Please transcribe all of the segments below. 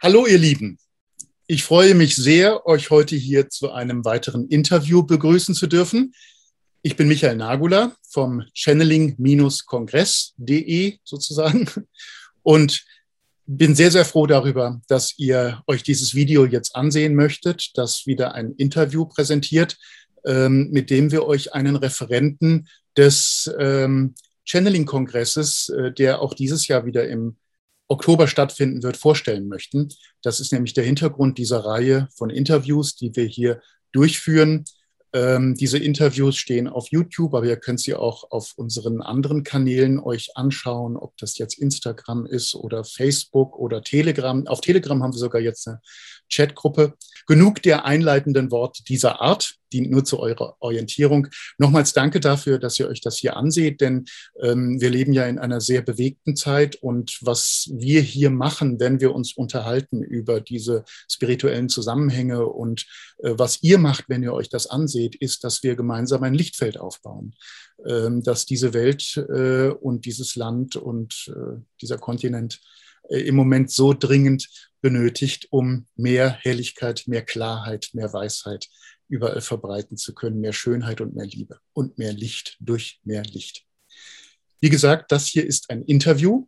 Hallo ihr Lieben. Ich freue mich sehr, euch heute hier zu einem weiteren Interview begrüßen zu dürfen. Ich bin Michael Nagula vom channeling-kongress.de sozusagen und bin sehr, sehr froh darüber, dass ihr euch dieses Video jetzt ansehen möchtet, das wieder ein Interview präsentiert, ähm, mit dem wir euch einen Referenten des ähm, Channeling-Kongresses, äh, der auch dieses Jahr wieder im Oktober stattfinden wird, vorstellen möchten. Das ist nämlich der Hintergrund dieser Reihe von Interviews, die wir hier durchführen. Ähm, diese Interviews stehen auf YouTube, aber ihr könnt sie auch auf unseren anderen Kanälen euch anschauen, ob das jetzt Instagram ist oder Facebook oder Telegram. Auf Telegram haben wir sogar jetzt eine Chatgruppe. Genug der einleitenden Worte dieser Art, dient nur zu eurer Orientierung. Nochmals danke dafür, dass ihr euch das hier anseht, denn ähm, wir leben ja in einer sehr bewegten Zeit und was wir hier machen, wenn wir uns unterhalten über diese spirituellen Zusammenhänge und äh, was ihr macht, wenn ihr euch das anseht, ist, dass wir gemeinsam ein Lichtfeld aufbauen, ähm, dass diese Welt äh, und dieses Land und äh, dieser Kontinent äh, im Moment so dringend benötigt, um mehr Helligkeit, mehr Klarheit, mehr Weisheit überall verbreiten zu können, mehr Schönheit und mehr Liebe und mehr Licht durch mehr Licht. Wie gesagt, das hier ist ein Interview.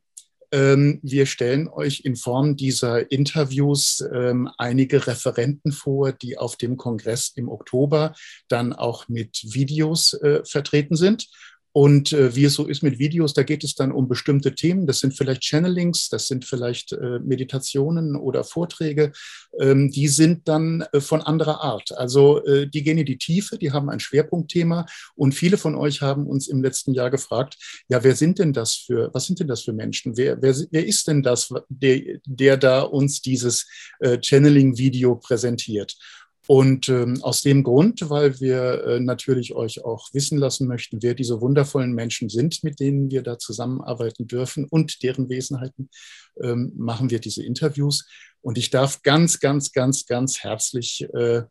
Ähm, wir stellen euch in Form dieser Interviews ähm, einige Referenten vor, die auf dem Kongress im Oktober dann auch mit Videos äh, vertreten sind. Und äh, wie es so ist mit Videos, da geht es dann um bestimmte Themen. Das sind vielleicht Channelings, das sind vielleicht äh, Meditationen oder Vorträge. Ähm, die sind dann äh, von anderer Art. Also äh, die gehen in die Tiefe, die haben ein Schwerpunktthema. Und viele von euch haben uns im letzten Jahr gefragt, ja, wer sind denn das für, was sind denn das für Menschen? Wer, wer, wer ist denn das, der, der da uns dieses äh, Channeling-Video präsentiert? Und ähm, aus dem Grund, weil wir äh, natürlich euch auch wissen lassen möchten, wer diese wundervollen Menschen sind, mit denen wir da zusammenarbeiten dürfen und deren Wesenheiten, ähm, machen wir diese Interviews. Und ich darf ganz, ganz, ganz, ganz herzlich äh,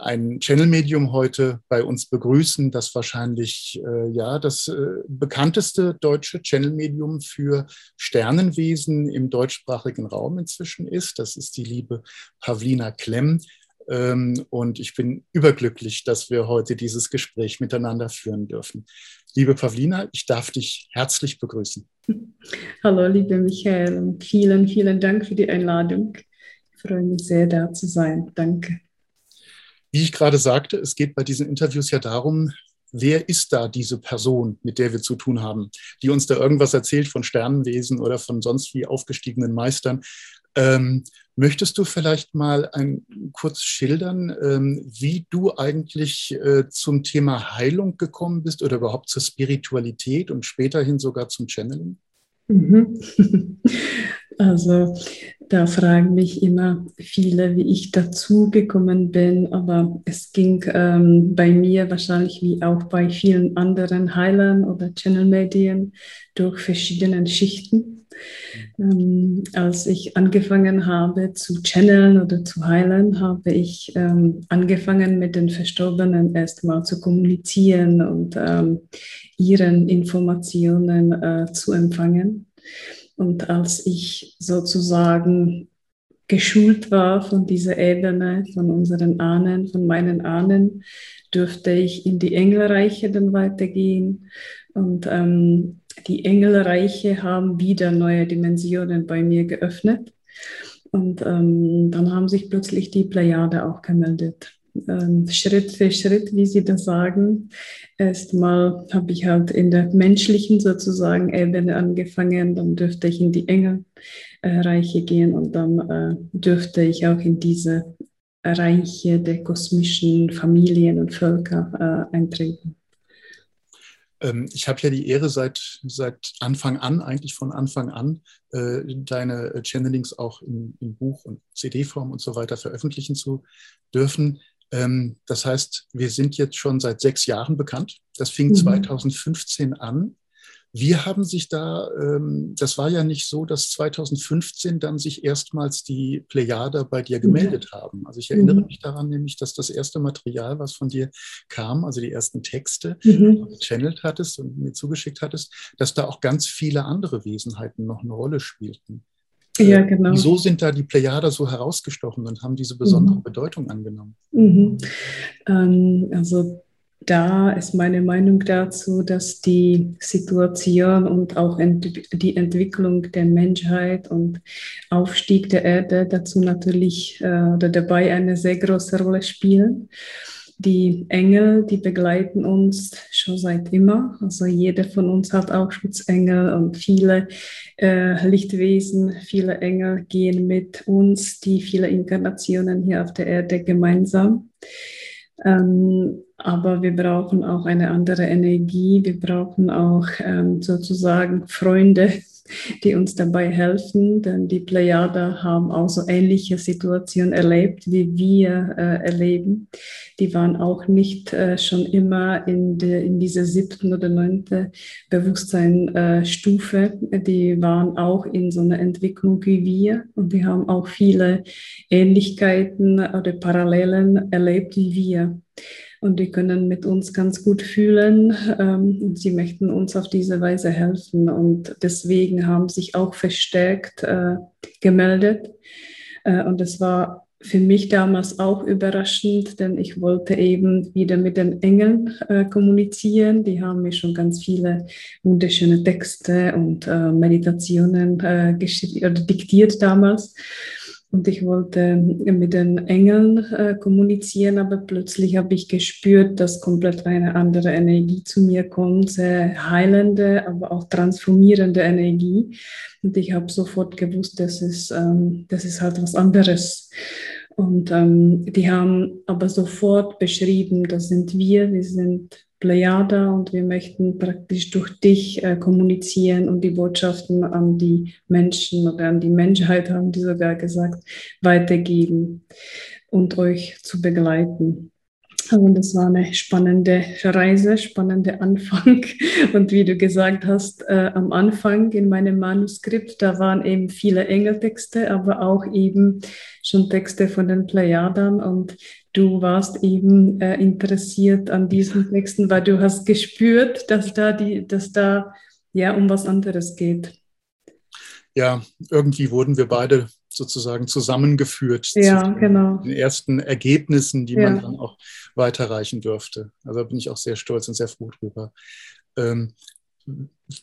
ein Channel-Medium heute bei uns begrüßen, das wahrscheinlich äh, ja das äh, bekannteste deutsche Channel-Medium für Sternenwesen im deutschsprachigen Raum inzwischen ist. Das ist die liebe Pavlina Klemm und ich bin überglücklich, dass wir heute dieses Gespräch miteinander führen dürfen. Liebe Pavlina, ich darf dich herzlich begrüßen. Hallo, liebe Michael, und vielen, vielen Dank für die Einladung. Ich freue mich sehr, da zu sein. Danke. Wie ich gerade sagte, es geht bei diesen Interviews ja darum, wer ist da diese Person, mit der wir zu tun haben, die uns da irgendwas erzählt von Sternenwesen oder von sonst wie aufgestiegenen Meistern. Ähm, möchtest du vielleicht mal ein, kurz schildern, ähm, wie du eigentlich äh, zum Thema Heilung gekommen bist oder überhaupt zur Spiritualität und späterhin sogar zum Channeling? Mhm. Also da fragen mich immer viele, wie ich dazu gekommen bin, aber es ging ähm, bei mir wahrscheinlich wie auch bei vielen anderen Heilern oder Channel-Medien durch verschiedene Schichten. Ähm, als ich angefangen habe zu channeln oder zu heilen, habe ich ähm, angefangen mit den Verstorbenen erstmal zu kommunizieren und ähm, ihren Informationen äh, zu empfangen. Und als ich sozusagen geschult war von dieser Ebene, von unseren Ahnen, von meinen Ahnen, dürfte ich in die Engelreiche dann weitergehen. Und ähm, die Engelreiche haben wieder neue Dimensionen bei mir geöffnet. Und ähm, dann haben sich plötzlich die Plejade auch gemeldet. Ähm, Schritt für Schritt, wie Sie das sagen. Erstmal habe ich halt in der menschlichen sozusagen Ebene angefangen, dann dürfte ich in die Engelreiche gehen und dann äh, dürfte ich auch in diese Reiche der kosmischen Familien und Völker äh, eintreten. Ähm, ich habe ja die Ehre, seit, seit Anfang an, eigentlich von Anfang an, äh, deine Channelings auch in, in Buch- und CD-Form und so weiter veröffentlichen zu dürfen. Ähm, das heißt, wir sind jetzt schon seit sechs Jahren bekannt. Das fing mhm. 2015 an. Wie haben sich da, ähm, das war ja nicht so, dass 2015 dann sich erstmals die Plejade bei dir gemeldet mhm. haben. Also ich erinnere mhm. mich daran nämlich, dass das erste Material, was von dir kam, also die ersten Texte, mhm. die du gechannelt hattest und mir zugeschickt hattest, dass da auch ganz viele andere Wesenheiten noch eine Rolle spielten. Ja, genau. Wieso sind da die Plejader so herausgestochen und haben diese besondere mhm. Bedeutung angenommen? Mhm. Ähm, also da ist meine Meinung dazu, dass die Situation und auch ent die Entwicklung der Menschheit und Aufstieg der Erde dazu natürlich äh, oder dabei eine sehr große Rolle spielen. Die Engel, die begleiten uns schon seit immer. Also jeder von uns hat auch Schutzengel und viele äh, Lichtwesen, viele Engel gehen mit uns, die viele Inkarnationen hier auf der Erde gemeinsam. Ähm, aber wir brauchen auch eine andere Energie. Wir brauchen auch ähm, sozusagen Freunde, die uns dabei helfen, denn die Plejader haben auch so ähnliche Situationen erlebt, wie wir äh, erleben. Die waren auch nicht äh, schon immer in, de, in dieser siebten oder neunten Bewusstseinsstufe. Äh, die waren auch in so einer Entwicklung wie wir und die haben auch viele Ähnlichkeiten oder Parallelen erlebt wie wir und die können mit uns ganz gut fühlen. Ähm, sie möchten uns auf diese Weise helfen und deswegen haben sich auch verstärkt äh, gemeldet. Äh, und das war für mich damals auch überraschend, denn ich wollte eben wieder mit den Engeln äh, kommunizieren. Die haben mir schon ganz viele wunderschöne Texte und äh, Meditationen äh, diktiert damals. Und ich wollte mit den Engeln äh, kommunizieren, aber plötzlich habe ich gespürt, dass komplett eine andere Energie zu mir kommt, sehr heilende, aber auch transformierende Energie. Und ich habe sofort gewusst, das ist, ähm, das ist halt was anderes. Und ähm, die haben aber sofort beschrieben, das sind wir, wir sind Plejada und wir möchten praktisch durch dich äh, kommunizieren und die Botschaften an die Menschen oder an die Menschheit, haben die sogar gesagt, weitergeben und euch zu begleiten. Also das war eine spannende Reise, spannender Anfang. Und wie du gesagt hast, äh, am Anfang in meinem Manuskript, da waren eben viele Engeltexte, aber auch eben schon Texte von den Plejadern. Und du warst eben äh, interessiert an diesen Texten, weil du hast gespürt, dass da die, dass da ja um was anderes geht. Ja, irgendwie wurden wir beide sozusagen zusammengeführt ja, zu genau. den ersten Ergebnissen, die ja. man dann auch weiterreichen dürfte. Also da bin ich auch sehr stolz und sehr froh drüber. Ähm,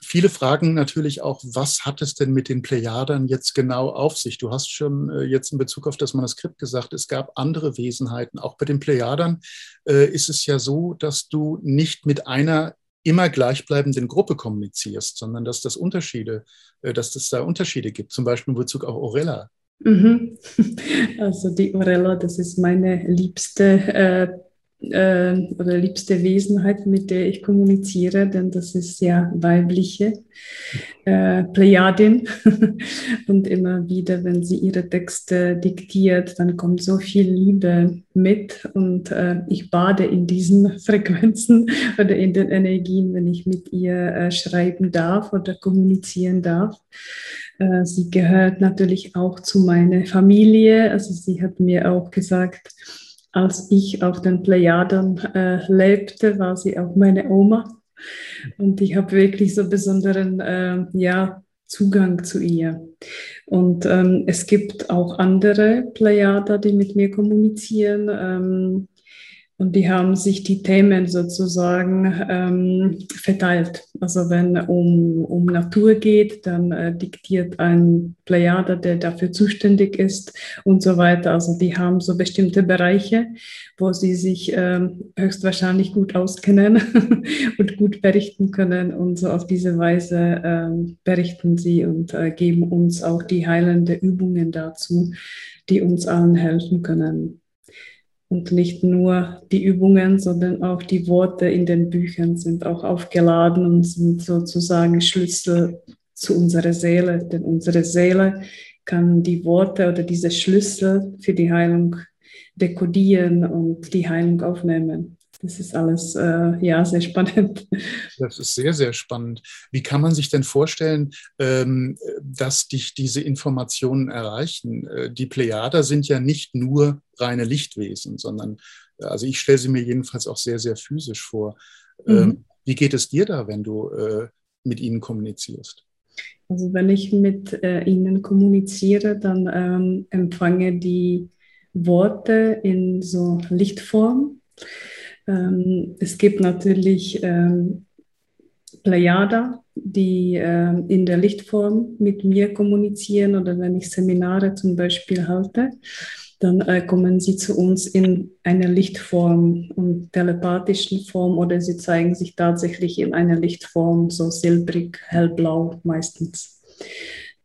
viele fragen natürlich auch, was hat es denn mit den Plejadern jetzt genau auf sich? Du hast schon äh, jetzt in Bezug auf das Manuskript gesagt, es gab andere Wesenheiten. Auch bei den Plejadern äh, ist es ja so, dass du nicht mit einer immer gleichbleibenden Gruppe kommunizierst, sondern dass das Unterschiede, äh, dass es da Unterschiede gibt, zum Beispiel in Bezug auf Orella. Mhm. Also die Orella, das ist meine liebste äh, äh, oder liebste Wesenheit, mit der ich kommuniziere, denn das ist ja weibliche äh, Plejadin. und immer wieder, wenn sie ihre Texte diktiert, dann kommt so viel Liebe mit und äh, ich bade in diesen Frequenzen oder in den Energien, wenn ich mit ihr äh, schreiben darf oder kommunizieren darf. Äh, sie gehört natürlich auch zu meiner Familie. Also sie hat mir auch gesagt, als ich auf den Plejaden äh, lebte, war sie auch meine Oma. Und ich habe wirklich so besonderen äh, ja, Zugang zu ihr. Und ähm, es gibt auch andere Plejader, die mit mir kommunizieren. Ähm, und die haben sich die Themen sozusagen ähm, verteilt. Also wenn um, um Natur geht, dann äh, diktiert ein Plejader, der dafür zuständig ist und so weiter. Also die haben so bestimmte Bereiche, wo sie sich ähm, höchstwahrscheinlich gut auskennen und gut berichten können. Und so auf diese Weise ähm, berichten sie und äh, geben uns auch die heilende Übungen dazu, die uns allen helfen können. Und nicht nur die Übungen, sondern auch die Worte in den Büchern sind auch aufgeladen und sind sozusagen Schlüssel zu unserer Seele. Denn unsere Seele kann die Worte oder diese Schlüssel für die Heilung dekodieren und die Heilung aufnehmen das ist alles äh, ja sehr spannend. Das ist sehr, sehr spannend. Wie kann man sich denn vorstellen, ähm, dass dich diese Informationen erreichen? Äh, die Plejader sind ja nicht nur reine Lichtwesen, sondern also ich stelle sie mir jedenfalls auch sehr, sehr physisch vor. Ähm, mhm. Wie geht es dir da, wenn du äh, mit ihnen kommunizierst? Also wenn ich mit äh, ihnen kommuniziere, dann ähm, empfange die Worte in so Lichtform. Ähm, es gibt natürlich ähm, Plejada, die äh, in der Lichtform mit mir kommunizieren oder wenn ich Seminare zum Beispiel halte, dann äh, kommen sie zu uns in einer Lichtform und telepathischen Form oder sie zeigen sich tatsächlich in einer Lichtform, so silbrig, hellblau meistens.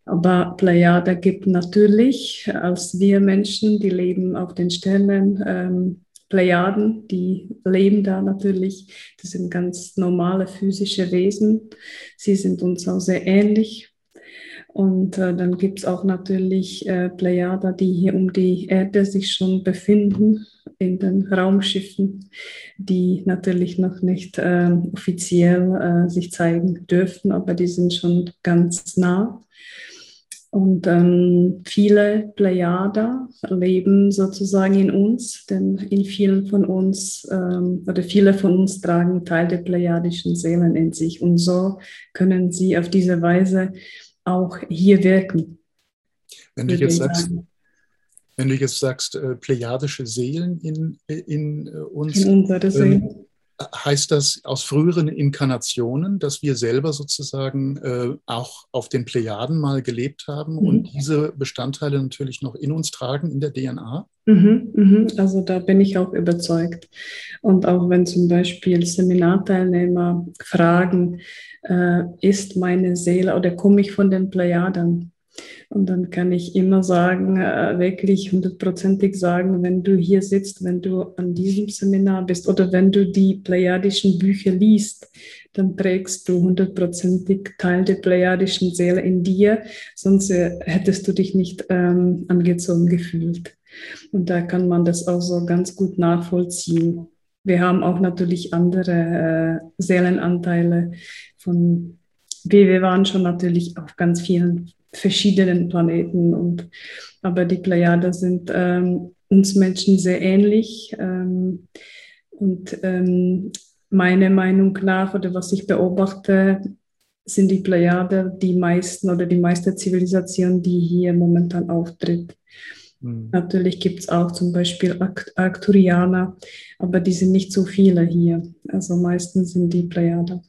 Aber Plejada gibt natürlich, als wir Menschen, die leben auf den Sternen, ähm, Plejaden, die leben da natürlich. Das sind ganz normale physische Wesen. Sie sind uns auch sehr ähnlich. Und äh, dann gibt es auch natürlich äh, Plejada, die hier um die Erde sich schon befinden, in den Raumschiffen, die natürlich noch nicht äh, offiziell äh, sich zeigen dürfen, aber die sind schon ganz nah. Und ähm, viele Plejada leben sozusagen in uns, denn in vielen von uns ähm, oder viele von uns tragen Teil der plejadischen Seelen in sich. Und so können sie auf diese Weise auch hier wirken. Wenn du jetzt sagst, wenn du jetzt sagst, äh, plejadische Seelen in, in äh, uns. In unsere Seelen. Ähm, heißt das aus früheren Inkarnationen, dass wir selber sozusagen äh, auch auf den Plejaden mal gelebt haben mhm. und diese Bestandteile natürlich noch in uns tragen, in der DNA? Mhm, mhm. Also da bin ich auch überzeugt. Und auch wenn zum Beispiel Seminarteilnehmer fragen, äh, ist meine Seele oder komme ich von den Plejaden? Und dann kann ich immer sagen, äh, wirklich hundertprozentig sagen, wenn du hier sitzt, wenn du an diesem Seminar bist oder wenn du die plejadischen Bücher liest, dann trägst du hundertprozentig Teil der plejadischen Seele in dir, sonst äh, hättest du dich nicht ähm, angezogen gefühlt. Und da kann man das auch so ganz gut nachvollziehen. Wir haben auch natürlich andere äh, Seelenanteile von, wir, wir waren schon natürlich auf ganz vielen verschiedenen Planeten. Und, aber die Plejaden sind ähm, uns Menschen sehr ähnlich. Ähm, und ähm, meiner Meinung nach oder was ich beobachte, sind die Plejaden die meisten oder die meiste Zivilisation, die hier momentan auftritt. Mhm. Natürlich gibt es auch zum Beispiel Arcturianer, aber die sind nicht so viele hier. Also meistens sind die Plejaden,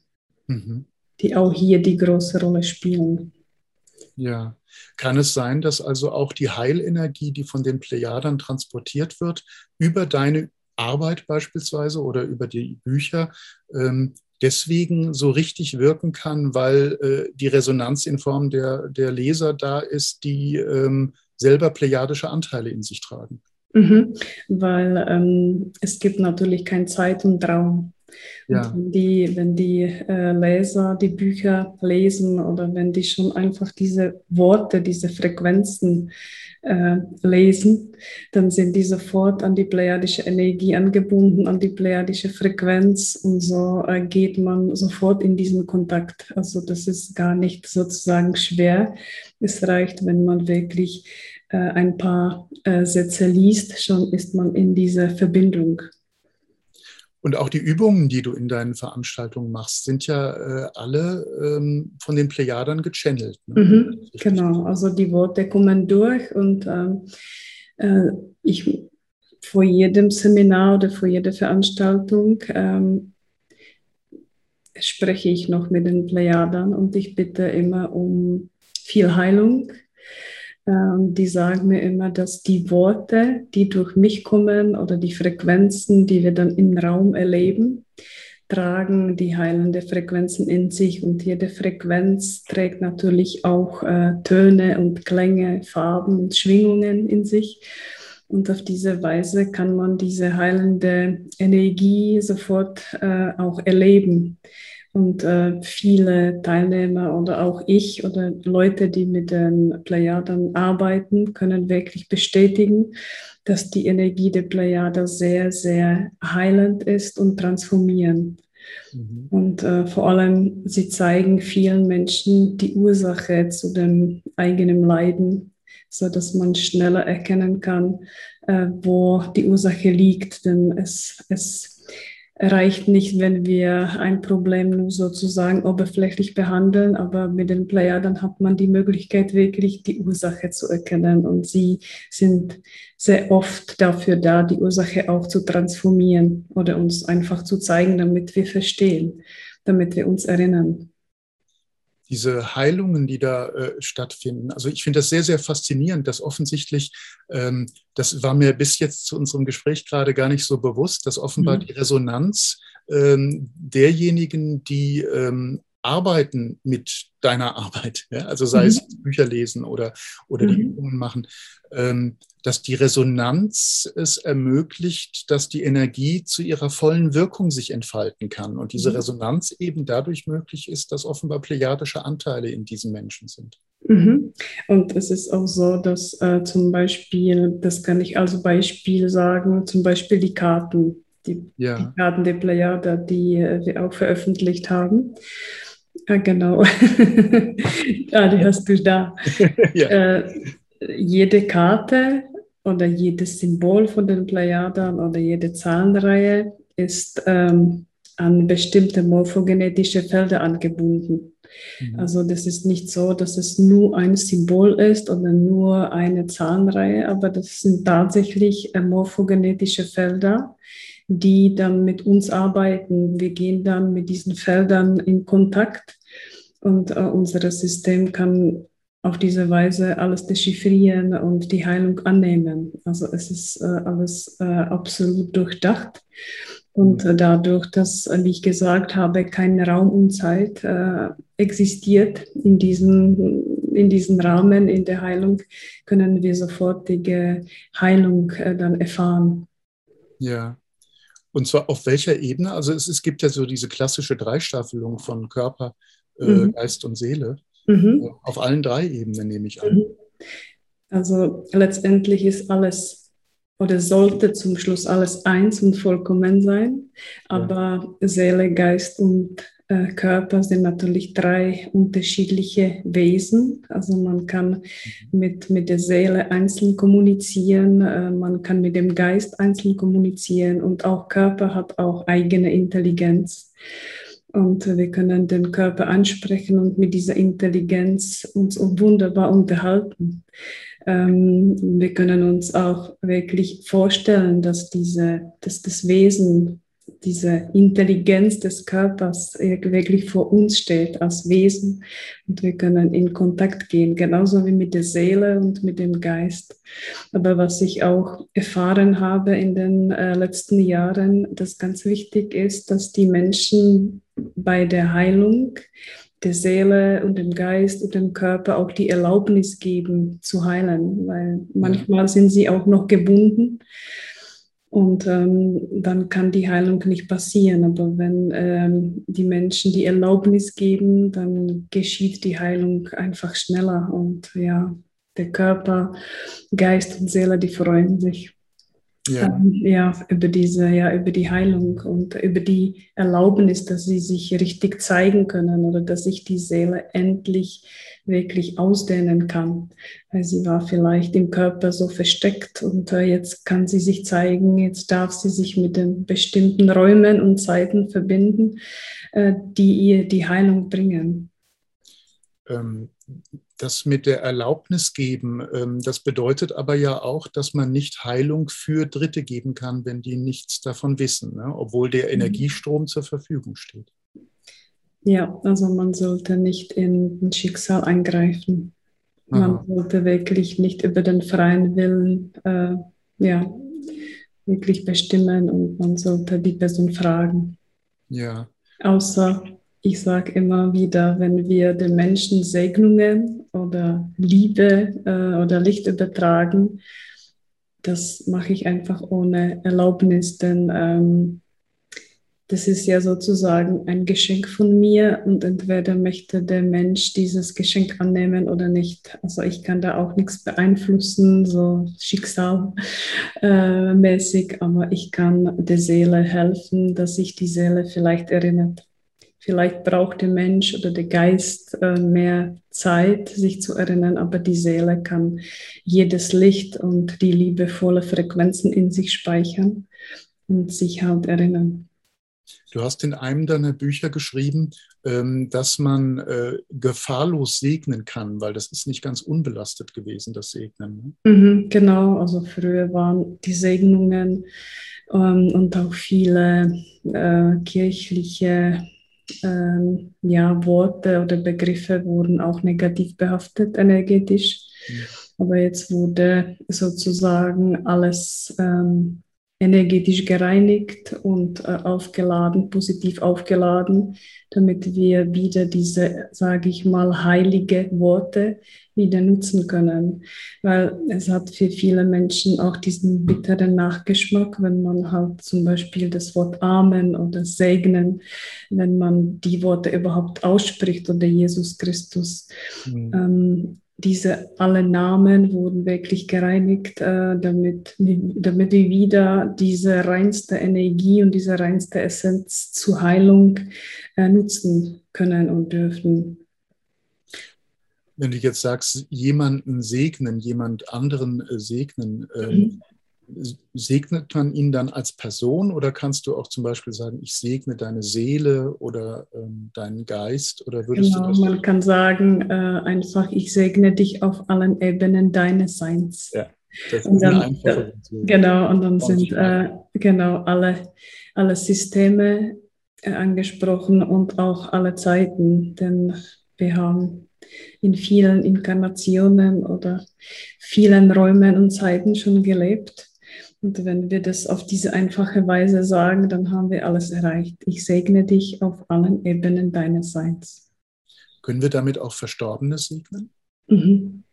mhm. die auch hier die große Rolle spielen. Ja. Kann es sein, dass also auch die Heilenergie, die von den Plejadern transportiert wird, über deine Arbeit beispielsweise oder über die Bücher, ähm, deswegen so richtig wirken kann, weil äh, die Resonanz in Form der, der Leser da ist, die ähm, selber plejadische Anteile in sich tragen? Mhm, weil ähm, es gibt natürlich kein Zeit und Raum. Ja. wenn die, wenn die äh, Leser die Bücher lesen oder wenn die schon einfach diese Worte, diese Frequenzen äh, lesen, dann sind die sofort an die plejadische Energie angebunden, an die plejadische Frequenz und so äh, geht man sofort in diesen Kontakt. Also das ist gar nicht sozusagen schwer. Es reicht, wenn man wirklich äh, ein paar äh, Sätze liest, schon ist man in dieser Verbindung. Und auch die Übungen, die du in deinen Veranstaltungen machst, sind ja äh, alle ähm, von den Plejadern gechannelt. Ne? Mhm, genau, also die Worte kommen durch und ähm, äh, ich vor jedem Seminar oder vor jeder Veranstaltung ähm, spreche ich noch mit den Plejadern und ich bitte immer um viel Heilung die sagen mir immer, dass die Worte, die durch mich kommen oder die Frequenzen, die wir dann im Raum erleben, tragen die heilende Frequenzen in sich und jede Frequenz trägt natürlich auch äh, Töne und Klänge, Farben und Schwingungen in sich. Und auf diese Weise kann man diese heilende Energie sofort äh, auch erleben. Und äh, viele Teilnehmer oder auch ich oder Leute, die mit den Plejaden arbeiten, können wirklich bestätigen, dass die Energie der Plejade sehr, sehr heilend ist und transformierend. Mhm. Und äh, vor allem, sie zeigen vielen Menschen die Ursache zu dem eigenen Leiden, so dass man schneller erkennen kann, äh, wo die Ursache liegt. Denn es, es reicht nicht, wenn wir ein Problem nur sozusagen oberflächlich behandeln, aber mit den Plejaden hat man die Möglichkeit, wirklich die Ursache zu erkennen. Und sie sind sehr oft dafür da, die Ursache auch zu transformieren oder uns einfach zu zeigen, damit wir verstehen, damit wir uns erinnern diese Heilungen, die da äh, stattfinden. Also ich finde das sehr, sehr faszinierend, dass offensichtlich, ähm, das war mir bis jetzt zu unserem Gespräch gerade gar nicht so bewusst, dass offenbar mhm. die Resonanz ähm, derjenigen, die ähm, arbeiten mit deiner Arbeit, ja? also sei mhm. es Bücher lesen oder, oder mhm. die Übungen machen, ähm, dass die Resonanz es ermöglicht, dass die Energie zu ihrer vollen Wirkung sich entfalten kann. Und diese mhm. Resonanz eben dadurch möglich ist, dass offenbar plejadische Anteile in diesen Menschen sind. Mhm. Und es ist auch so, dass äh, zum Beispiel, das kann ich als Beispiel sagen, zum Beispiel die Karten, die, ja. die Karten der Plejada, die äh, wir auch veröffentlicht haben. Ja, genau. ah, die hast du da. ja. äh, jede Karte oder jedes Symbol von den Plejaden oder jede Zahlenreihe ist ähm, an bestimmte morphogenetische Felder angebunden. Mhm. Also das ist nicht so, dass es nur ein Symbol ist oder nur eine Zahlenreihe, aber das sind tatsächlich äh, morphogenetische Felder, die dann mit uns arbeiten. Wir gehen dann mit diesen Feldern in Kontakt und äh, unser System kann auf diese Weise alles dechiffrieren und die Heilung annehmen. Also es ist äh, alles äh, absolut durchdacht. Und äh, dadurch, dass, wie ich gesagt habe, kein Raum und Zeit äh, existiert in diesem, in diesem Rahmen, in der Heilung, können wir sofortige Heilung äh, dann erfahren. Ja. Und zwar auf welcher Ebene? Also es, es gibt ja so diese klassische Dreistaffelung von Körper, äh, mhm. Geist und Seele. Mhm. Auf allen drei Ebenen nehme ich an. Mhm. Also letztendlich ist alles oder sollte zum Schluss alles eins und vollkommen sein. Aber ja. Seele, Geist und äh, Körper sind natürlich drei unterschiedliche Wesen. Also man kann mit, mit der Seele einzeln kommunizieren, äh, man kann mit dem Geist einzeln kommunizieren und auch Körper hat auch eigene Intelligenz. Und wir können den Körper ansprechen und mit dieser Intelligenz uns wunderbar unterhalten. Ähm, wir können uns auch wirklich vorstellen, dass, diese, dass das Wesen diese Intelligenz des Körpers wirklich vor uns steht als Wesen. Und wir können in Kontakt gehen, genauso wie mit der Seele und mit dem Geist. Aber was ich auch erfahren habe in den äh, letzten Jahren, das ganz wichtig ist, dass die Menschen bei der Heilung der Seele und dem Geist und dem Körper auch die Erlaubnis geben zu heilen, weil manchmal sind sie auch noch gebunden und ähm, dann kann die Heilung nicht passieren. Aber wenn ähm, die Menschen die Erlaubnis geben, dann geschieht die Heilung einfach schneller. Und ja, der Körper, Geist und Seele, die freuen sich. Ja. Ähm, ja, über diese, ja, über die Heilung und über die Erlaubnis, dass sie sich richtig zeigen können oder dass sich die Seele endlich wirklich ausdehnen kann. Weil sie war vielleicht im Körper so versteckt und äh, jetzt kann sie sich zeigen, jetzt darf sie sich mit den bestimmten Räumen und Zeiten verbinden, äh, die ihr die Heilung bringen. Ähm, das mit der Erlaubnis geben, ähm, das bedeutet aber ja auch, dass man nicht Heilung für Dritte geben kann, wenn die nichts davon wissen, ne? obwohl der mhm. Energiestrom zur Verfügung steht. Ja, also man sollte nicht in ein Schicksal eingreifen. Man Aha. sollte wirklich nicht über den freien Willen äh, ja, wirklich bestimmen und man sollte die Person fragen. Ja. Außer, ich sage immer wieder, wenn wir den Menschen Segnungen oder Liebe äh, oder Licht übertragen, das mache ich einfach ohne Erlaubnis, denn ähm, das ist ja sozusagen ein Geschenk von mir und entweder möchte der Mensch dieses Geschenk annehmen oder nicht. Also ich kann da auch nichts beeinflussen, so schicksalmäßig, äh, aber ich kann der Seele helfen, dass sich die Seele vielleicht erinnert. Vielleicht braucht der Mensch oder der Geist äh, mehr Zeit, sich zu erinnern, aber die Seele kann jedes Licht und die liebevolle Frequenzen in sich speichern und sich halt erinnern. Du hast in einem deiner Bücher geschrieben, ähm, dass man äh, gefahrlos segnen kann, weil das ist nicht ganz unbelastet gewesen, das Segnen. Ne? Mhm, genau, also früher waren die Segnungen ähm, und auch viele äh, kirchliche ähm, ja, Worte oder Begriffe wurden auch negativ behaftet energetisch. Mhm. Aber jetzt wurde sozusagen alles ähm, energetisch gereinigt und äh, aufgeladen, positiv aufgeladen, damit wir wieder diese, sage ich mal, heilige Worte wieder nutzen können. Weil es hat für viele Menschen auch diesen bitteren Nachgeschmack, wenn man halt zum Beispiel das Wort Amen oder Segnen, wenn man die Worte überhaupt ausspricht oder Jesus Christus. Mhm. Ähm, diese alle Namen wurden wirklich gereinigt, äh, damit, damit wir wieder diese reinste Energie und diese reinste Essenz zur Heilung äh, nutzen können und dürfen. Wenn du jetzt sagst, jemanden segnen, jemand anderen äh, segnen, ähm, mhm segnet man ihn dann als Person oder kannst du auch zum Beispiel sagen, ich segne deine Seele oder ähm, deinen Geist? Oder würdest genau, du das man kann sagen äh, einfach, ich segne dich auf allen Ebenen deines Seins. Ja, das und ist dann, eine einfache Version. Genau, und dann sind äh, genau alle, alle Systeme äh, angesprochen und auch alle Zeiten, denn wir haben in vielen Inkarnationen oder vielen Räumen und Zeiten schon gelebt. Und wenn wir das auf diese einfache Weise sagen, dann haben wir alles erreicht. Ich segne dich auf allen Ebenen deines Seins. Können wir damit auch Verstorbene segnen? Mhm.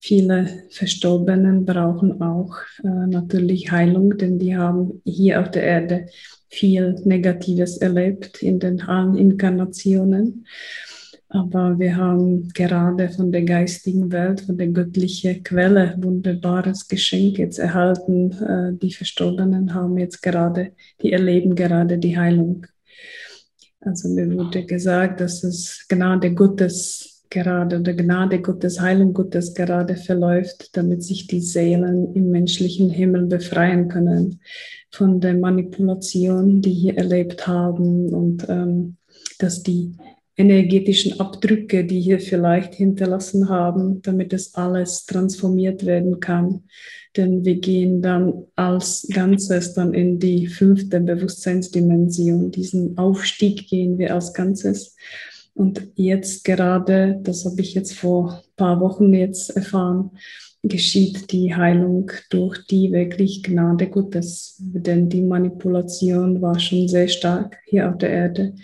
Viele Verstorbenen brauchen auch äh, natürlich Heilung, denn die haben hier auf der Erde viel Negatives erlebt in den Inkarnationen. Aber wir haben gerade von der geistigen Welt, von der göttlichen Quelle, wunderbares Geschenk jetzt erhalten. Äh, die Verstorbenen haben jetzt gerade, die erleben gerade die Heilung. Also mir wurde gesagt, dass es Gnade Gottes gerade oder Gnade Gottes, Heilung Gottes gerade verläuft, damit sich die Seelen im menschlichen Himmel befreien können von der Manipulation, die hier erlebt haben und ähm, dass die energetischen Abdrücke, die hier vielleicht hinterlassen haben, damit es alles transformiert werden kann. Denn wir gehen dann als Ganzes dann in die fünfte Bewusstseinsdimension. Diesen Aufstieg gehen wir als Ganzes. Und jetzt gerade, das habe ich jetzt vor ein paar Wochen jetzt erfahren, geschieht die Heilung durch die wirklich Gnade Gottes. Denn die Manipulation war schon sehr stark hier auf der Erde.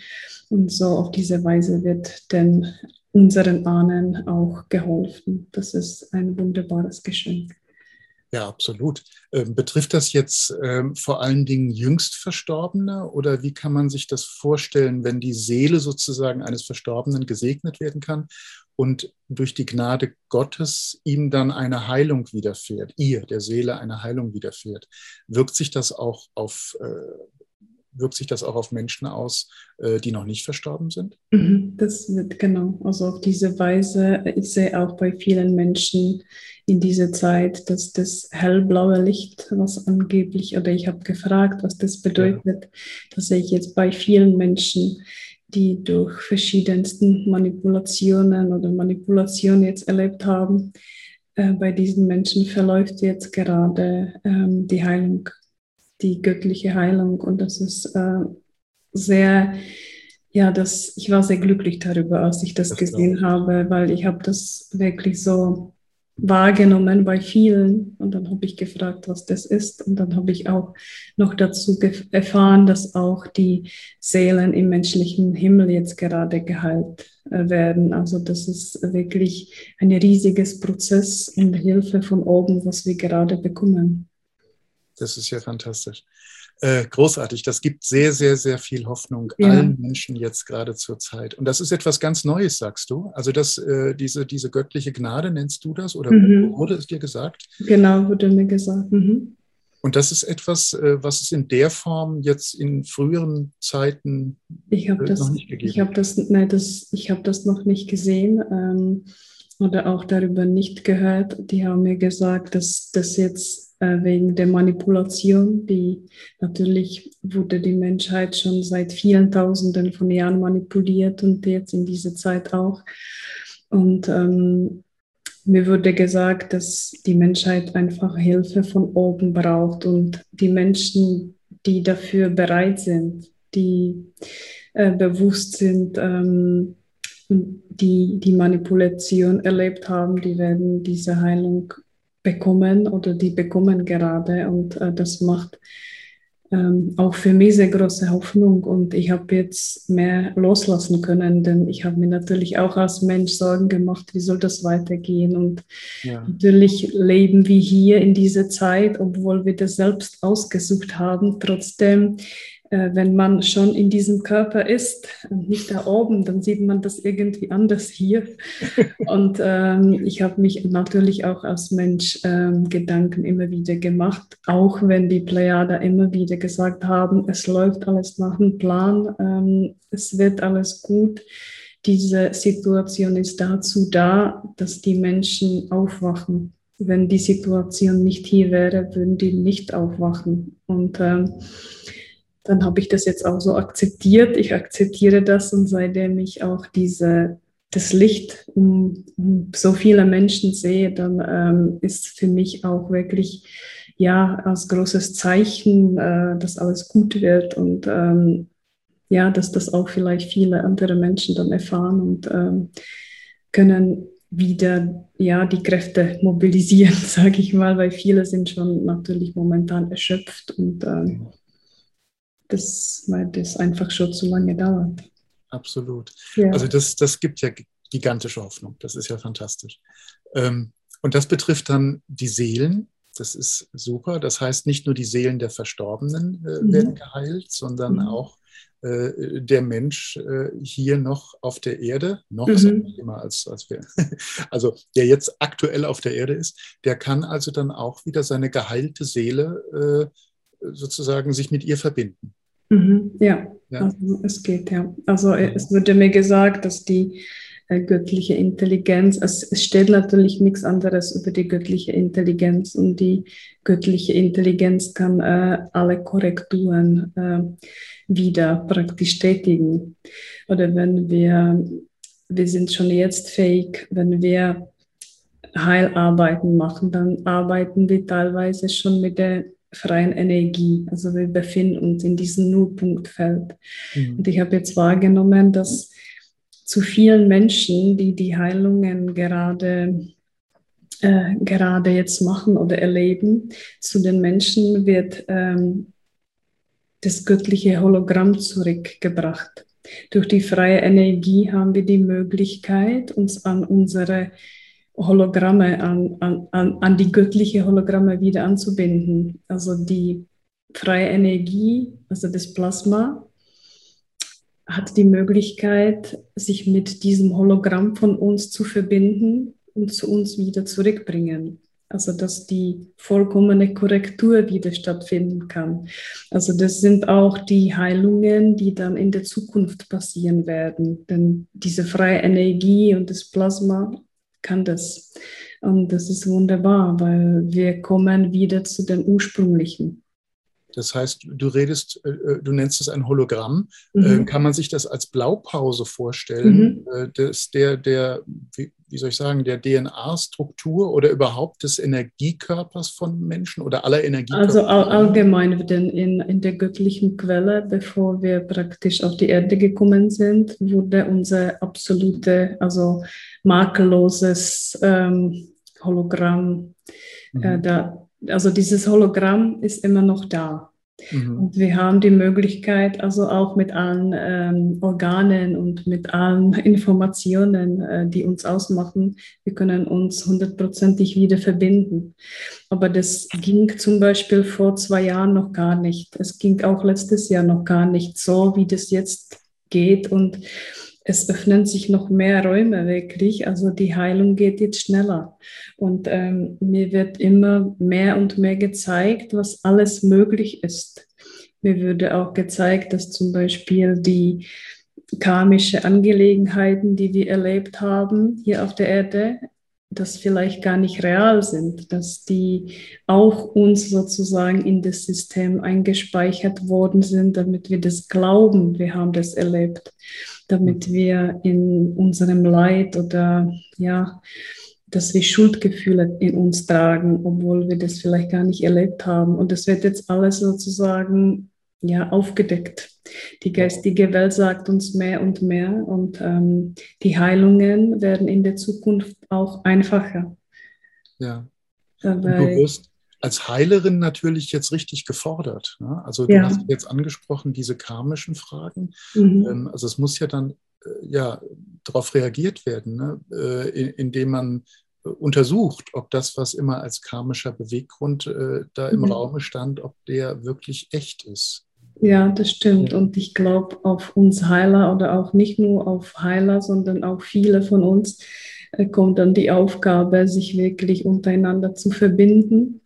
Und so auf diese Weise wird denn unseren Ahnen auch geholfen. Das ist ein wunderbares Geschenk. Ja, absolut. Ähm, betrifft das jetzt ähm, vor allen Dingen jüngst Verstorbene oder wie kann man sich das vorstellen, wenn die Seele sozusagen eines Verstorbenen gesegnet werden kann und durch die Gnade Gottes ihm dann eine Heilung widerfährt, ihr, der Seele eine Heilung widerfährt? Wirkt sich das auch auf äh, wirkt sich das auch auf Menschen aus, äh, die noch nicht verstorben sind? Mhm, das wird genau, also auf diese Weise. Ich sehe auch bei vielen Menschen in dieser Zeit, dass das hellblaue Licht, was angeblich, oder ich habe gefragt, was das bedeutet, ja. das sehe ich jetzt bei vielen Menschen, die durch verschiedensten Manipulationen oder Manipulationen jetzt erlebt haben. Äh, bei diesen Menschen verläuft jetzt gerade ähm, die Heilung die göttliche Heilung. Und das ist äh, sehr, ja, das, ich war sehr glücklich darüber, als ich das, das gesehen habe, weil ich habe das wirklich so wahrgenommen bei vielen und dann habe ich gefragt, was das ist und dann habe ich auch noch dazu erfahren, dass auch die Seelen im menschlichen Himmel jetzt gerade geheilt äh, werden. Also das ist wirklich ein riesiges Prozess und Hilfe von oben, was wir gerade bekommen. Das ist ja fantastisch. Äh, großartig. Das gibt sehr, sehr, sehr viel Hoffnung ja. allen Menschen jetzt gerade zur Zeit. Und das ist etwas ganz Neues, sagst du? Also das, äh, diese, diese göttliche Gnade, nennst du das? Oder mhm. wurde es dir gesagt? Genau, wurde mir gesagt. Mhm. Und das ist etwas, äh, was es in der Form jetzt in früheren Zeiten ich äh, das, noch nicht gegeben ich das, nein, das, Ich habe das noch nicht gesehen. Ähm, oder auch darüber nicht gehört. Die haben mir gesagt, dass das jetzt äh, wegen der Manipulation, die natürlich wurde die Menschheit schon seit vielen Tausenden von Jahren manipuliert und jetzt in dieser Zeit auch. Und ähm, mir wurde gesagt, dass die Menschheit einfach Hilfe von oben braucht und die Menschen, die dafür bereit sind, die äh, bewusst sind, ähm, die die Manipulation erlebt haben, die werden diese Heilung bekommen oder die bekommen gerade. Und äh, das macht ähm, auch für mich sehr große Hoffnung. Und ich habe jetzt mehr loslassen können, denn ich habe mir natürlich auch als Mensch Sorgen gemacht, wie soll das weitergehen. Und ja. natürlich leben wir hier in dieser Zeit, obwohl wir das selbst ausgesucht haben. Trotzdem wenn man schon in diesem Körper ist und nicht da oben, dann sieht man das irgendwie anders hier. und ähm, ich habe mich natürlich auch als Mensch ähm, Gedanken immer wieder gemacht, auch wenn die Plejada immer wieder gesagt haben, es läuft alles nach dem Plan, ähm, es wird alles gut. Diese Situation ist dazu da, dass die Menschen aufwachen. Wenn die Situation nicht hier wäre, würden die nicht aufwachen. Und ähm, dann habe ich das jetzt auch so akzeptiert. Ich akzeptiere das und seitdem ich auch diese, das Licht um, um so viele Menschen sehe, dann ähm, ist für mich auch wirklich ja als großes Zeichen, äh, dass alles gut wird und ähm, ja, dass das auch vielleicht viele andere Menschen dann erfahren und ähm, können wieder ja die Kräfte mobilisieren, sage ich mal, weil viele sind schon natürlich momentan erschöpft und ähm, das, weil das einfach schon zu lange dauert. Absolut. Ja. Also das, das gibt ja gigantische Hoffnung. Das ist ja fantastisch. Ähm, und das betrifft dann die Seelen. Das ist super. Das heißt, nicht nur die Seelen der Verstorbenen äh, mhm. werden geheilt, sondern mhm. auch äh, der Mensch äh, hier noch auf der Erde, noch mhm. immer als, als wir, also der jetzt aktuell auf der Erde ist, der kann also dann auch wieder seine geheilte Seele sozusagen sich mit ihr verbinden. Mhm, ja, ja. Also es geht, ja. Also äh, es wurde mir gesagt, dass die äh, göttliche Intelligenz, es, es steht natürlich nichts anderes über die göttliche Intelligenz und die göttliche Intelligenz kann äh, alle Korrekturen äh, wieder praktisch tätigen. Oder wenn wir, wir sind schon jetzt fähig, wenn wir Heilarbeiten machen, dann arbeiten wir teilweise schon mit der freien Energie. Also wir befinden uns in diesem Nullpunktfeld. Mhm. Und ich habe jetzt wahrgenommen, dass zu vielen Menschen, die die Heilungen gerade äh, gerade jetzt machen oder erleben, zu den Menschen wird ähm, das göttliche Hologramm zurückgebracht. Durch die freie Energie haben wir die Möglichkeit, uns an unsere Hologramme, an, an, an die göttliche Hologramme wieder anzubinden. Also die freie Energie, also das Plasma, hat die Möglichkeit, sich mit diesem Hologramm von uns zu verbinden und zu uns wieder zurückbringen. Also dass die vollkommene Korrektur wieder stattfinden kann. Also das sind auch die Heilungen, die dann in der Zukunft passieren werden. Denn diese freie Energie und das Plasma kann das. Und das ist wunderbar, weil wir kommen wieder zu dem Ursprünglichen. Das heißt, du redest, äh, äh, du nennst es ein Hologramm. Mhm. Äh, kann man sich das als Blaupause vorstellen, mhm. dass der, der, wie, wie soll ich sagen, der DNA-Struktur oder überhaupt des Energiekörpers von Menschen oder aller Energiekörper? Also allgemein denn in, in der göttlichen Quelle, bevor wir praktisch auf die Erde gekommen sind, wurde unser absolute, also makelloses ähm, Hologramm mhm. äh, da also dieses Hologramm ist immer noch da. Mhm. Und wir haben die Möglichkeit, also auch mit allen ähm, Organen und mit allen Informationen, äh, die uns ausmachen, wir können uns hundertprozentig wieder verbinden. Aber das ging zum Beispiel vor zwei Jahren noch gar nicht. Es ging auch letztes Jahr noch gar nicht so, wie das jetzt geht. Und es öffnen sich noch mehr Räume wirklich. Also die Heilung geht jetzt schneller. Und ähm, mir wird immer mehr und mehr gezeigt, was alles möglich ist. Mir würde auch gezeigt, dass zum Beispiel die karmische Angelegenheiten, die wir erlebt haben hier auf der Erde, das vielleicht gar nicht real sind, dass die auch uns sozusagen in das System eingespeichert worden sind, damit wir das glauben, wir haben das erlebt, damit wir in unserem Leid oder ja, dass wir Schuldgefühle in uns tragen, obwohl wir das vielleicht gar nicht erlebt haben. Und das wird jetzt alles sozusagen ja, aufgedeckt. Die geistige Welt sagt uns mehr und mehr und ähm, die Heilungen werden in der Zukunft auch einfacher. Ja. Dabei, wirst als Heilerin natürlich jetzt richtig gefordert. Ne? Also du Ja. hast jetzt angesprochen, diese karmischen Fragen. mhm. Ähm, also es muss ja dann äh, ja darauf reagiert werden, ne? äh, in- indem man äh, untersucht, ob das, was immer als karmischer Beweggrund äh, da im Mhm. Raume stand, ob der wirklich echt ist. Ja, das stimmt. Und ich glaube, auf uns Heiler oder auch nicht nur auf Heiler, sondern auch viele von uns kommt dann die Aufgabe, sich wirklich untereinander zu verbinden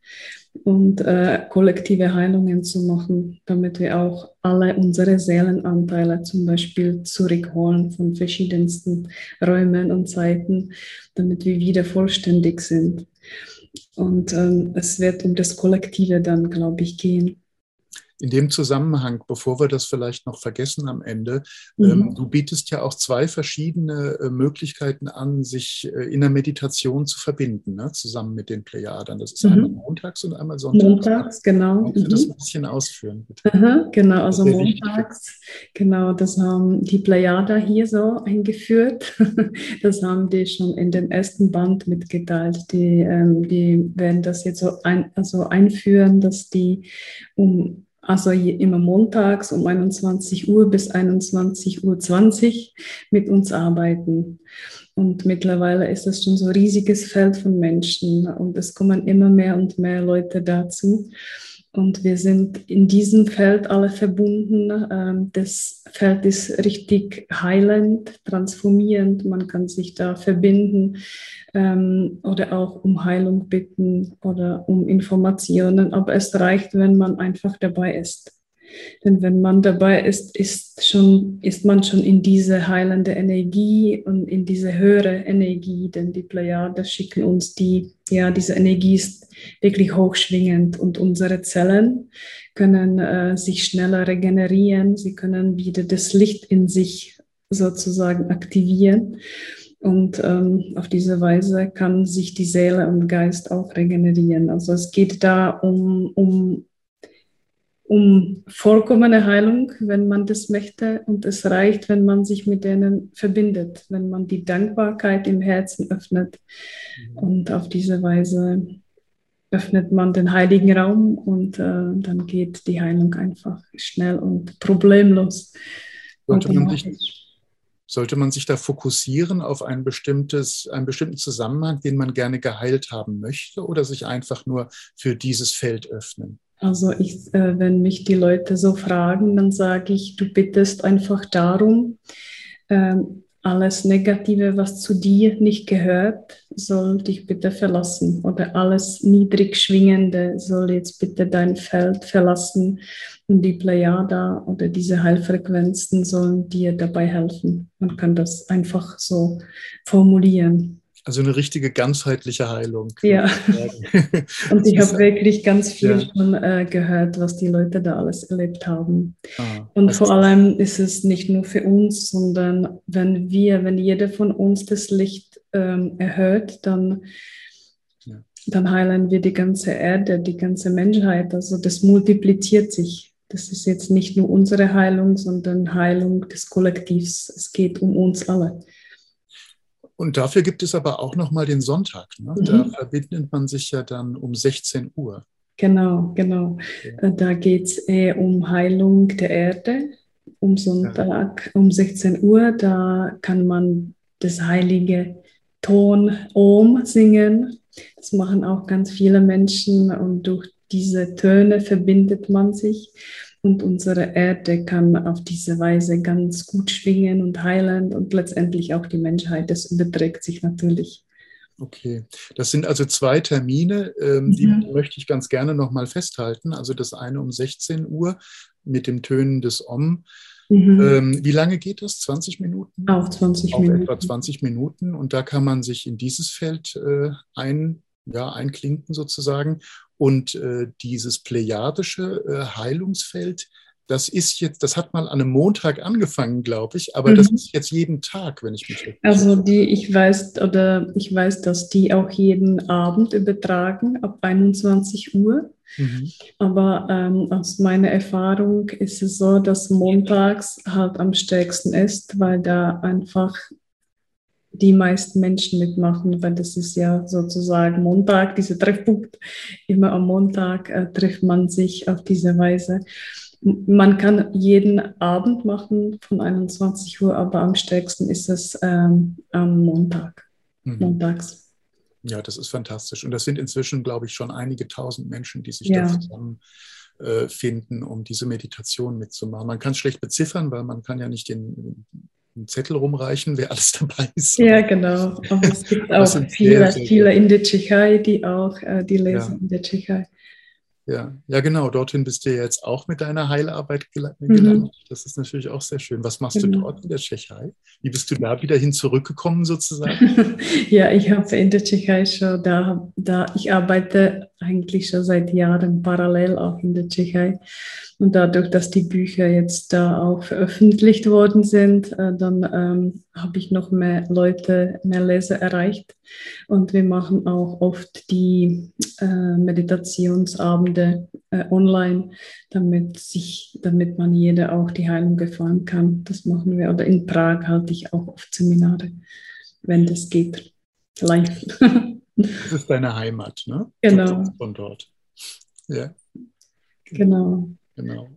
und äh, kollektive Heilungen zu machen, damit wir auch alle unsere Seelenanteile zum Beispiel zurückholen von verschiedensten Räumen und Zeiten, damit wir wieder vollständig sind. Und ähm, es wird um das Kollektive dann, glaube ich, gehen. In dem Zusammenhang, bevor wir das vielleicht noch vergessen am Ende, Mhm. ähm, du bietest ja auch zwei verschiedene äh, Möglichkeiten an, sich äh, in der Meditation zu verbinden, ne? zusammen mit den Plejadern. Das ist Mhm. einmal montags und einmal sonntags. Montags, genau. Kannst du das Mhm. ein bisschen ausführen, bitte? Aha, genau, also sehr wichtig. montags, genau, das haben die Plejada hier so eingeführt. Das haben die schon in dem ersten Band mitgeteilt. Die, ähm, die werden das jetzt so ein, also einführen, dass die um, also immer montags um 21 Uhr bis 21.20 Uhr mit uns arbeiten. Und mittlerweile ist das schon so ein riesiges Feld von Menschen und es kommen immer mehr und mehr Leute dazu. Und wir sind in diesem Feld alle verbunden. Ähm, Das Feld ist richtig heilend, transformierend. Man kann sich da verbinden ähm, oder auch um Heilung bitten oder um Informationen. Aber es reicht, wenn man einfach dabei ist. Denn wenn man dabei ist, ist, schon, ist man schon in diese heilende Energie und in diese höhere Energie, denn die Plejade schicken uns die, ja, diese Energie ist wirklich hochschwingend und unsere Zellen können äh, sich schneller regenerieren, sie können wieder das Licht in sich sozusagen aktivieren. Und ähm, auf diese Weise kann sich die Seele und Geist auch regenerieren. Also es geht da um, um um vollkommene Heilung, wenn man das möchte. Und es reicht, wenn man sich mit denen verbindet, wenn man die Dankbarkeit im Herzen öffnet. Und auf diese Weise öffnet man den heiligen Raum und äh, dann geht die Heilung einfach schnell und problemlos. Sollte man sich, sollte man sich da fokussieren auf ein bestimmtes, einen bestimmten Zusammenhang, den man gerne geheilt haben möchte, oder sich einfach nur für dieses Feld öffnen? Also ich, äh, wenn mich die Leute so fragen, dann sage ich, du bittest einfach darum, ähm, alles Negative, was zu dir nicht gehört, soll dich bitte verlassen. Oder alles niedrig schwingende soll jetzt bitte dein Feld verlassen. Und die Plejada oder diese Heilfrequenzen sollen dir dabei helfen. Man kann das einfach so formulieren. Also eine richtige ganzheitliche Heilung. Ja. Und ich habe wirklich ganz viel Ja. schon äh, gehört, was die Leute da alles erlebt haben. Ah, Und vor allem ist es nicht nur für uns, sondern wenn wir, wenn jeder von uns das Licht ähm, erhöht, dann, Ja. dann heilen wir die ganze Erde, die ganze Menschheit. Also das multipliziert sich. Das ist jetzt nicht nur unsere Heilung, sondern Heilung des Kollektivs. Es geht um uns alle. Und dafür gibt es aber auch nochmal den Sonntag. Ne? Mhm. Da verbindet man sich ja dann um 16 Uhr. Genau, genau. Ja. Äh, Da geht es eher um Heilung der Erde. Um Sonntag um 16 Uhr, da kann man das heilige Ton Om singen. Das machen auch ganz viele Menschen und durch diese Töne verbindet man sich. Und unsere Erde kann auf diese Weise ganz gut schwingen und heilend und letztendlich auch die Menschheit. Das überträgt sich natürlich. Okay, das sind also zwei Termine, ähm, die Mhm. möchte ich ganz gerne nochmal festhalten. Also das eine um 16 Uhr mit dem Tönen des Om Mhm. Ähm, wie lange geht das? 20 Minuten? Auch 20 Auch Minuten. etwa 20 Minuten. Und da kann man sich in dieses Feld äh, ein, ja, einklinken sozusagen. Und äh, dieses plejadische äh, Heilungsfeld, das ist jetzt, das hat mal an einem Montag angefangen, glaube ich, aber mhm. das ist jetzt jeden Tag, wenn ich mich richtig Also die, ich weiß, oder ich weiß, dass die auch jeden Abend übertragen ab 21 Uhr. Mhm. Aber ähm, aus meiner Erfahrung ist es so, dass montags halt am stärksten ist, weil da einfach die meisten Menschen mitmachen, weil das ist ja sozusagen Montag, dieser Treffpunkt. Immer am Montag äh, trifft man sich auf diese Weise. Man kann jeden Abend machen von 21 Uhr, aber am stärksten ist es ähm, am Montag, mhm. montags. Ja, das ist fantastisch. Und das sind inzwischen, glaube ich, schon einige tausend Menschen, die sich ja. da zusammen äh, finden, um diese Meditation mitzumachen. Man kann es schlecht beziffern, weil man kann ja nicht den, den Zettel rumreichen, wer alles dabei ist. Ja, genau. Aber es gibt auch viele, sehr, sehr viele in der Tschechei, die auch äh, die lesen ja. in der Tschechei. Ja, ja, genau. Dorthin bist du jetzt auch mit deiner Heilarbeit gelangt. Mhm. Das ist natürlich auch sehr schön. Was machst genau. du dort in der Tschechei? Wie bist du da wieder hin zurückgekommen sozusagen? ja, ich habe in der Tschechei schon da, da, ich arbeite eigentlich schon seit Jahren parallel auch in der Tschechei. Und dadurch, dass die Bücher jetzt da auch veröffentlicht worden sind, äh, dann ähm, habe ich noch mehr Leute, mehr Leser erreicht. Und wir machen auch oft die äh, Meditationsabende äh, online, damit, sich, damit man jeder auch die Heilung gefallen kann. Das machen wir. Oder in Prag halte ich auch oft Seminare, wenn das geht, live. das ist deine Heimat, ne? Genau. Von dort. Ja. Genau. Genau.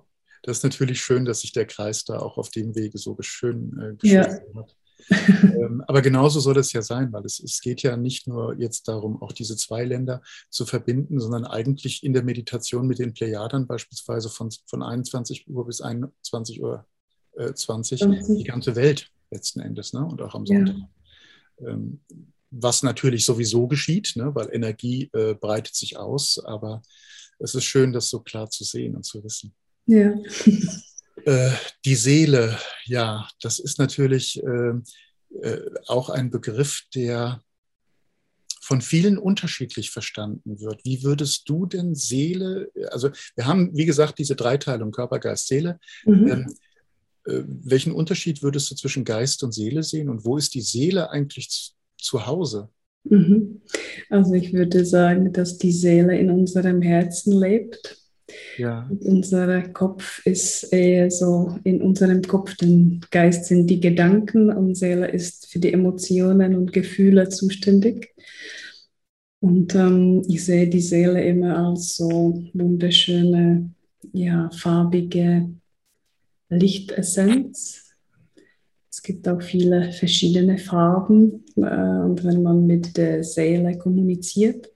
Das ist natürlich schön, dass sich der Kreis da auch auf dem Wege so schön äh, geschlossen ja. hat. ähm, aber genauso soll es ja sein, weil es, es geht ja nicht nur jetzt darum, auch diese zwei Länder zu verbinden, sondern eigentlich in der Meditation mit den Plejadern beispielsweise von, von 21 Uhr bis 21 Uhr äh, 20 die ganze Welt letzten Endes ne? und auch am Sonntag. Ja. Ähm, was natürlich sowieso geschieht, ne? weil Energie äh, breitet sich aus, aber es ist schön, das so klar zu sehen und zu wissen. Ja. Äh, die Seele, ja, das ist natürlich äh, äh, auch ein Begriff, der von vielen unterschiedlich verstanden wird. Wie würdest du denn Seele, also wir haben, wie gesagt, diese Dreiteilung Körper, Geist, Seele. Mhm. Ähm, äh, welchen Unterschied würdest du zwischen Geist und Seele sehen und wo ist die Seele eigentlich zu, Hause? Mhm. Also ich würde sagen, dass die Seele in unserem Herzen lebt. Ja. unser Kopf ist eher so in unserem Kopf, denn Geist sind die Gedanken und Seele ist für die Emotionen und Gefühle zuständig. Und ähm, ich sehe die Seele immer als so wunderschöne, ja, farbige Lichtessenz es gibt auch viele verschiedene Farben äh, und wenn man mit der Seele kommuniziert,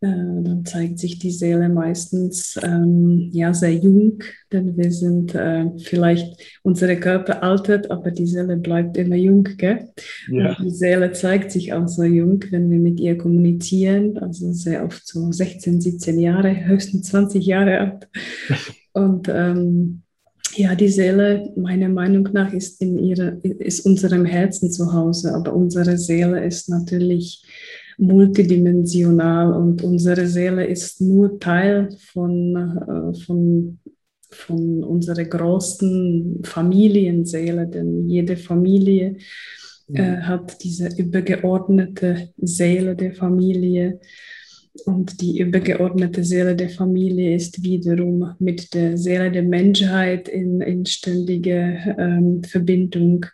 äh, dann zeigt sich die Seele meistens ähm, ja, sehr jung, denn wir sind äh, vielleicht, unsere Körper altert, aber die Seele bleibt immer jung. Gell? Ja. die Seele zeigt sich auch so jung, wenn wir mit ihr kommunizieren, also sehr oft so 16, 17 Jahre, höchstens 20 Jahre alt. Und ähm, ja, die Seele, meiner Meinung nach, ist in ihre, ist unserem Herzen zu Hause, aber unsere Seele ist natürlich multidimensional und unsere Seele ist nur Teil von, äh, von, von unserer großen Familienseele, denn jede Familie äh, mhm. hat diese übergeordnete Seele der Familie und die übergeordnete Seele der Familie ist wiederum mit der Seele der Menschheit in, in ständiger ähm, Verbindung.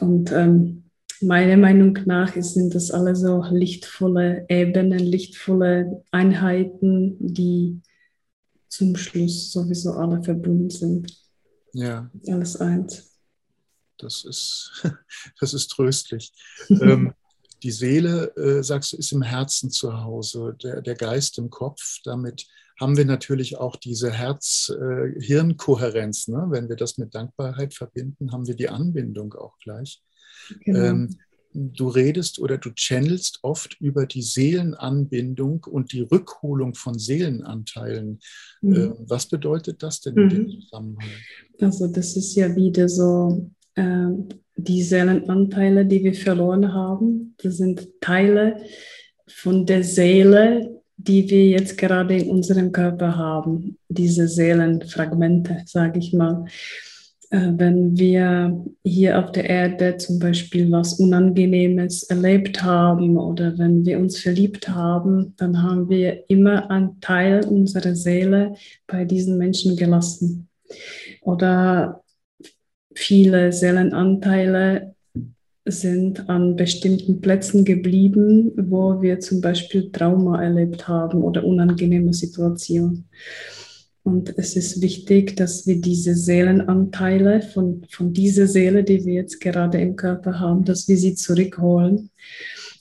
Und ähm, meiner Meinung nach sind das alle so lichtvolle Ebenen, lichtvolle Einheiten, die zum Schluss sowieso alle verbunden sind. Ja. Alles eins. Das ist, das ist tröstlich. ähm, die Seele, äh, sagst du, ist im Herzen zu Hause, der, der Geist im Kopf. Damit haben wir natürlich auch diese Herz-Hirn-Kohärenz. Äh, ne? Wenn wir das mit Dankbarkeit verbinden, haben wir die Anbindung auch gleich. Genau. Ähm, du redest oder du channelst oft über die Seelenanbindung und die Rückholung von Seelenanteilen. Mhm. Äh, was bedeutet das denn in dem mhm. Zusammenhang? Also das ist ja wieder so äh, die Seelenanteile, die wir verloren haben. Das sind Teile von der Seele, die wir jetzt gerade in unserem Körper haben. Diese Seelenfragmente, sage ich mal. Äh, wenn wir hier auf der Erde zum Beispiel was Unangenehmes erlebt haben oder wenn wir uns verliebt haben, dann haben wir immer einen Teil unserer Seele bei diesen Menschen gelassen. Oder viele Seelenanteile sind an bestimmten Plätzen geblieben, wo wir zum Beispiel Trauma erlebt haben oder unangenehme Situationen. Und es ist wichtig, dass wir diese Seelenanteile von, von dieser Seele, die wir jetzt gerade im Körper haben, dass wir sie zurückholen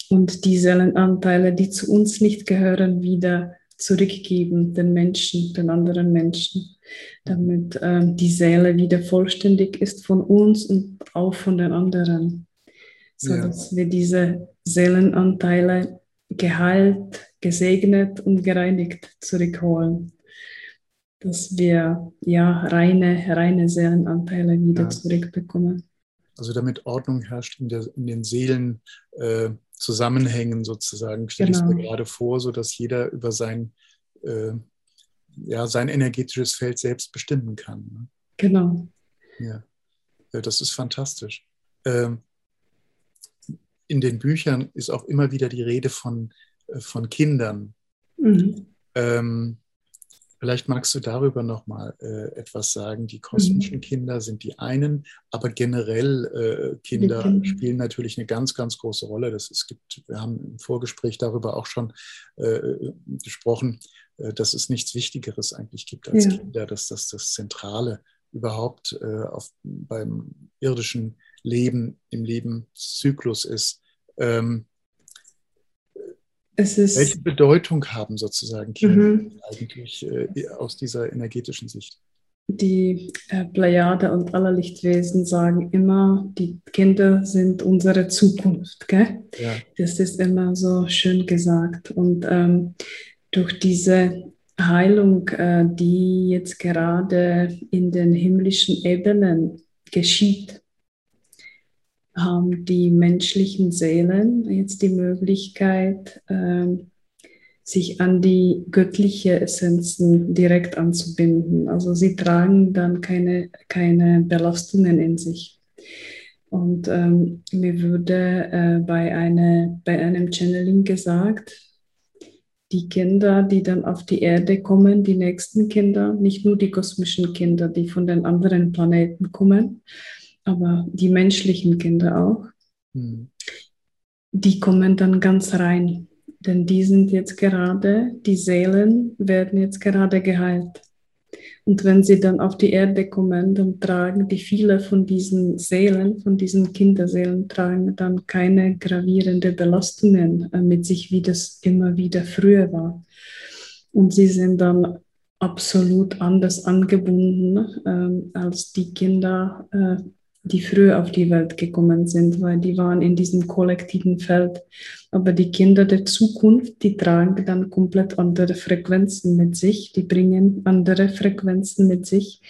und die Seelenanteile, die zu uns nicht gehören, wieder zurückgeben, den Menschen, den anderen Menschen, damit äh, die Seele wieder vollständig ist von uns und auch von den anderen, sodass ja. wir diese Seelenanteile geheilt, gesegnet und gereinigt zurückholen dass wir ja reine, reine Seelenanteile wieder ja. zurückbekommen. Also damit Ordnung herrscht in, der, in den Seelenzusammenhängen äh, sozusagen, stelle genau. ich mir gerade vor, sodass jeder über sein, äh, ja, sein energetisches Feld selbst bestimmen kann. Ne? Genau. Ja. ja, das ist fantastisch. Ähm, in den Büchern ist auch immer wieder die Rede von, äh, von Kindern. Mhm. Ähm, Vielleicht magst du darüber noch mal äh, etwas sagen. Die kosmischen mhm. Kinder sind die einen, aber generell äh, Kinder, Kinder, spielen natürlich eine ganz, ganz große Rolle. Das es gibt, wir haben im Vorgespräch darüber auch schon äh, gesprochen, dass es nichts Wichtigeres eigentlich gibt als ja. Kinder, dass das das Zentrale überhaupt äh, auf, beim irdischen Leben, im Lebenszyklus ist. Ähm, welche Bedeutung haben sozusagen Kinder mhm. eigentlich äh, aus dieser energetischen Sicht? Die äh, Plejade und alle Lichtwesen sagen immer, die Kinder sind unsere Zukunft. Gell? Ja. Das ist immer so schön gesagt. Und ähm, durch diese Heilung, äh, die jetzt gerade in den himmlischen Ebenen geschieht, haben die menschlichen Seelen jetzt die Möglichkeit, ähm, sich an die göttliche Essenzen direkt anzubinden. Also sie tragen dann keine, keine Belastungen in sich. Und ähm, mir würde äh, bei, eine, bei einem Channeling gesagt, die Kinder, die dann auf die Erde kommen, die nächsten Kinder, nicht nur die kosmischen Kinder, die von den anderen Planeten kommen, aber die menschlichen Kinder auch, mhm. die kommen dann ganz rein. Denn die sind jetzt gerade, die Seelen werden jetzt gerade geheilt. Und wenn sie dann auf die Erde kommen, dann tragen die viele von diesen Seelen, von diesen Kinderseelen, tragen dann keine gravierenden Belastungen äh, mit sich, wie das immer wieder früher war. Und sie sind dann absolut anders angebunden ähm, als die Kinder, äh, die früher auf die Welt gekommen sind, weil die waren in diesem kollektiven Feld. Aber die Kinder der Zukunft, die tragen dann komplett andere Frequenzen mit sich, die bringen andere Frequenzen mit sich.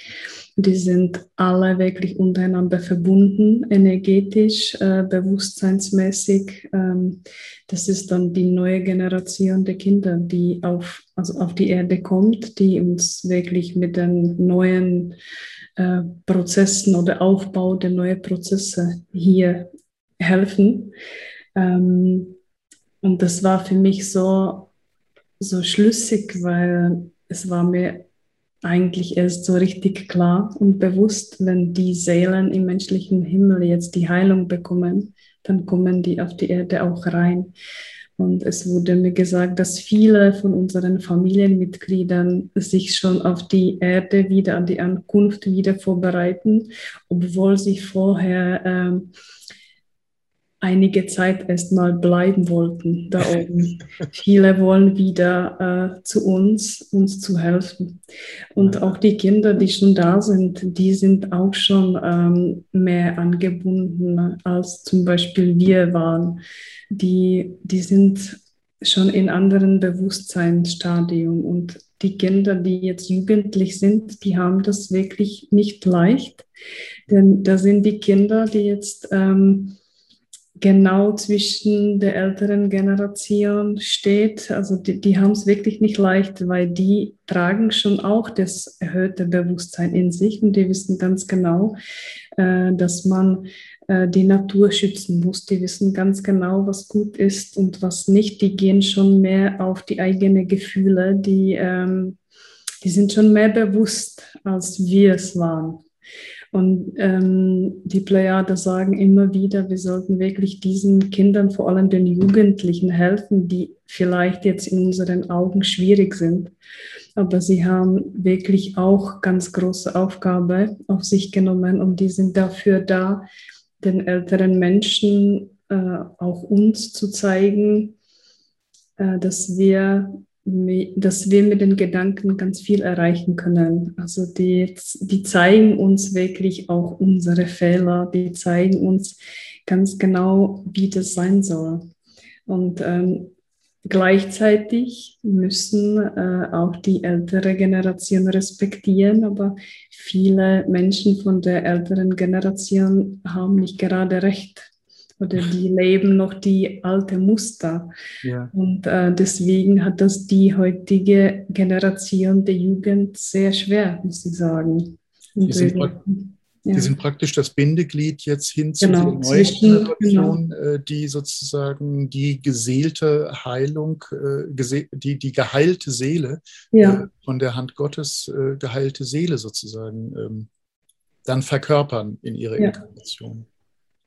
Die sind alle wirklich untereinander verbunden, energetisch, äh, bewusstseinsmäßig. Ähm, das ist dann die neue Generation der Kinder, die auf, also auf die Erde kommt, die uns wirklich mit den neuen äh, Prozessen oder Aufbau der neuen Prozesse hier helfen. Ähm, und das war für mich so, so schlüssig, weil es war mir eigentlich erst so richtig klar und bewusst, wenn die Seelen im menschlichen Himmel jetzt die Heilung bekommen, dann kommen die auf die Erde auch rein. Und es wurde mir gesagt, dass viele von unseren Familienmitgliedern sich schon auf die Erde wieder, an die Ankunft wieder vorbereiten, obwohl sie vorher ähm, einige Zeit erstmal bleiben wollten da oben. Viele wollen wieder äh, zu uns, uns zu helfen. Und auch die Kinder, die schon da sind, die sind auch schon ähm, mehr angebunden, als zum Beispiel wir waren. Die, die sind schon in anderen Bewusstseinsstadium und die Kinder, die jetzt jugendlich sind, die haben das wirklich nicht leicht, denn da sind die Kinder, die jetzt ähm, genau zwischen der älteren Generation steht. Also die, die haben es wirklich nicht leicht, weil die tragen schon auch das erhöhte Bewusstsein in sich und die wissen ganz genau, äh, dass man äh, die Natur schützen muss. Die wissen ganz genau, was gut ist und was nicht. Die gehen schon mehr auf die eigenen Gefühle. Die, ähm, die sind schon mehr bewusst, als wir es waren. Und ähm, die Plejade sagen immer wieder, wir sollten wirklich diesen Kindern, vor allem den Jugendlichen, helfen, die vielleicht jetzt in unseren Augen schwierig sind. Aber sie haben wirklich auch ganz große Aufgabe auf sich genommen und die sind dafür da, den älteren Menschen, äh, auch uns zu zeigen, äh, dass wir dass wir mit den Gedanken ganz viel erreichen können. Also die, die zeigen uns wirklich auch unsere Fehler, die zeigen uns ganz genau, wie das sein soll. Und ähm, gleichzeitig müssen äh, auch die ältere Generation respektieren, aber viele Menschen von der älteren Generation haben nicht gerade recht oder die leben noch die alte Muster. Ja. Und äh, deswegen hat das die heutige Generation der Jugend sehr schwer, muss ich sagen. Die sind, ja. die sind, praktisch das Bindeglied jetzt hin zu genau, der neuen zwischen, Generation, genau. Die sozusagen die geseelte Heilung, äh, die, die geheilte Seele, ja. Äh, von der Hand Gottes geheilte Seele sozusagen ähm, dann verkörpern in ihrer ja. Inkarnation.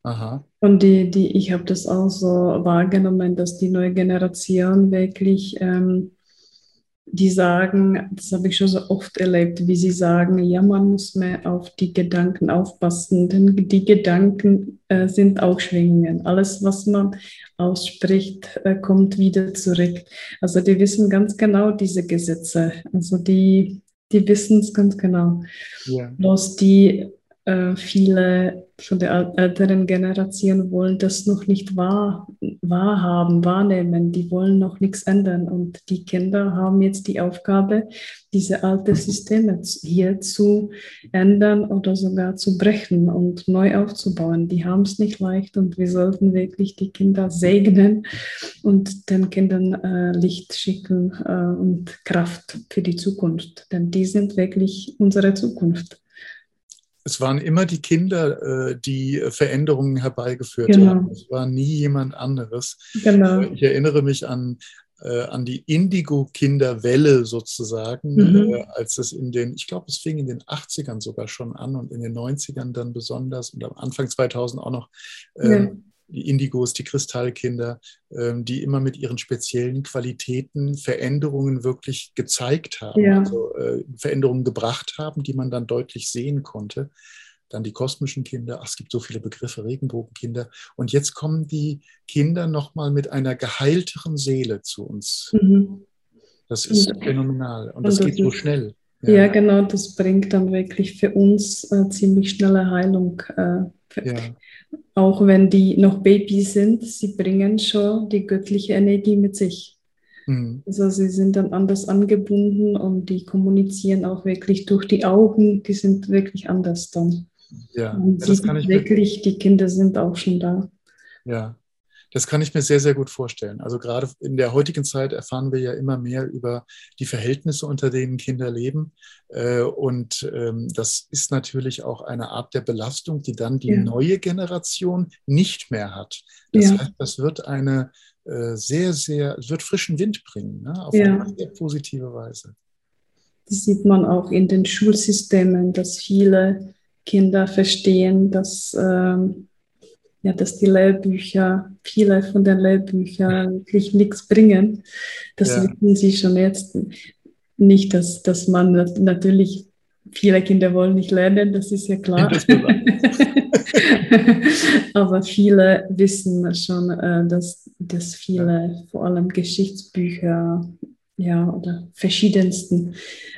Aha. Und die, die, ich habe das auch so wahrgenommen, dass die neue Generation wirklich, ähm, die sagen, das habe ich schon so oft erlebt, wie sie sagen, ja, man muss mehr auf die Gedanken aufpassen, denn die Gedanken äh, sind auch Schwingungen. Alles, was man ausspricht, äh, kommt wieder zurück. Also die wissen ganz genau diese Gesetze. Also die, die wissen es ganz genau. Ja. Bloß die äh, viele von der älteren Generation wollen das noch nicht wahr, wahrhaben, wahrnehmen. Die wollen noch nichts ändern. Und die Kinder haben jetzt die Aufgabe, diese alten Systeme hier zu ändern oder sogar zu brechen und neu aufzubauen. Die haben es nicht leicht und wir sollten wirklich die Kinder segnen und den Kindern äh, Licht schicken äh, und Kraft für die Zukunft. Denn die sind wirklich unsere Zukunft es waren immer die Kinder, äh, die Veränderungen herbeigeführt genau. haben. Es war nie jemand anderes. Genau. Äh, ich erinnere mich an, äh, an die Indigo-Kinderwelle sozusagen, mhm. als es in den, ich glaube, es fing in den 80ern sogar schon an und in den 90ern dann besonders und am Anfang 2000 auch noch. Ja ähm, die Indigos, die Kristallkinder, ähm, die immer mit ihren speziellen Qualitäten Veränderungen wirklich gezeigt haben, ja. also äh, Veränderungen gebracht haben, die man dann deutlich sehen konnte. Dann die kosmischen Kinder, ach, es gibt so viele Begriffe, Regenbogenkinder. Und jetzt kommen die Kinder nochmal mit einer geheilteren Seele zu uns. Mhm. Das ist ja. phänomenal und das, und das geht so schnell. Ja. ja. genau, das bringt dann wirklich für uns äh, ziemlich schnelle Heilung. Äh, ja auch wenn die noch Babys sind, sie bringen schon die göttliche Energie mit sich. Mhm. Also sie sind dann anders angebunden und die kommunizieren auch wirklich durch die Augen, die sind wirklich anders dann. Ja, und das kann ich wirklich, die Kinder sind auch schon da. Ja, das kann ich mir sehr, sehr gut vorstellen. Also gerade in der heutigen Zeit erfahren wir ja immer mehr über die Verhältnisse, unter denen Kinder leben. Äh, und ähm, das ist natürlich auch eine Art der Belastung, die dann die ja. neue Generation nicht mehr hat. Das ja. heißt, das wird eine äh, sehr, sehr, wird frischen Wind bringen, ne? auf ja. eine sehr positive Weise. Das sieht man auch in den Schulsystemen, dass viele Kinder verstehen, dass ähm, ja, dass die Lehrbücher, viele von den Lehrbüchern wirklich nichts bringen. Das ja. wissen Sie schon jetzt. Nicht, dass, dass man natürlich viele Kinder wollen nicht lernen, das ist ja klar. Aber viele wissen schon, äh, dass, dass viele, vor allem Geschichtsbücher, ja, oder verschiedensten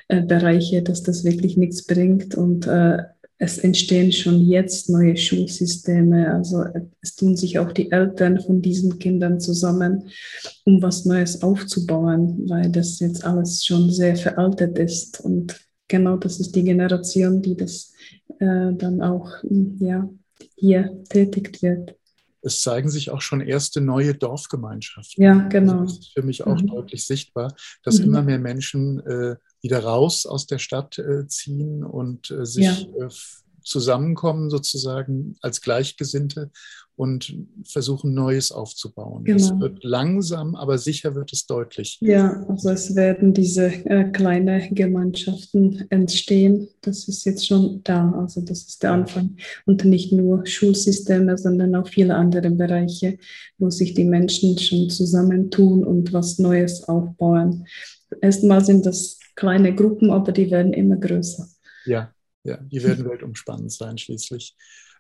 äh, Bereiche, dass das wirklich nichts bringt und äh, es entstehen schon jetzt neue Schulsysteme. Also es tun sich auch die Eltern von diesen Kindern zusammen, um was Neues aufzubauen, weil das jetzt alles schon sehr veraltet ist. Und genau das ist die Generation, die das äh, dann auch ja, hier tätigt wird. Es zeigen sich auch schon erste neue Dorfgemeinschaften. Ja, genau. Das ist für mich auch mhm. deutlich sichtbar, dass mhm. immer mehr Menschen äh, wieder raus aus der Stadt äh, ziehen und äh, sich ja. Äh, zusammenkommen sozusagen als Gleichgesinnte und versuchen Neues aufzubauen. Genau. Es wird langsam, aber sicher wird es deutlich. Ja, also es werden diese äh, kleinen Gemeinschaften entstehen. Das ist jetzt schon da. Also das ist der Anfang. Und nicht nur Schulsysteme, sondern auch viele andere Bereiche, wo sich die Menschen schon zusammentun und was Neues aufbauen. Erstmal sind das kleine Gruppen, aber die werden immer größer. Ja, ja, die werden weltumspannend sein schließlich.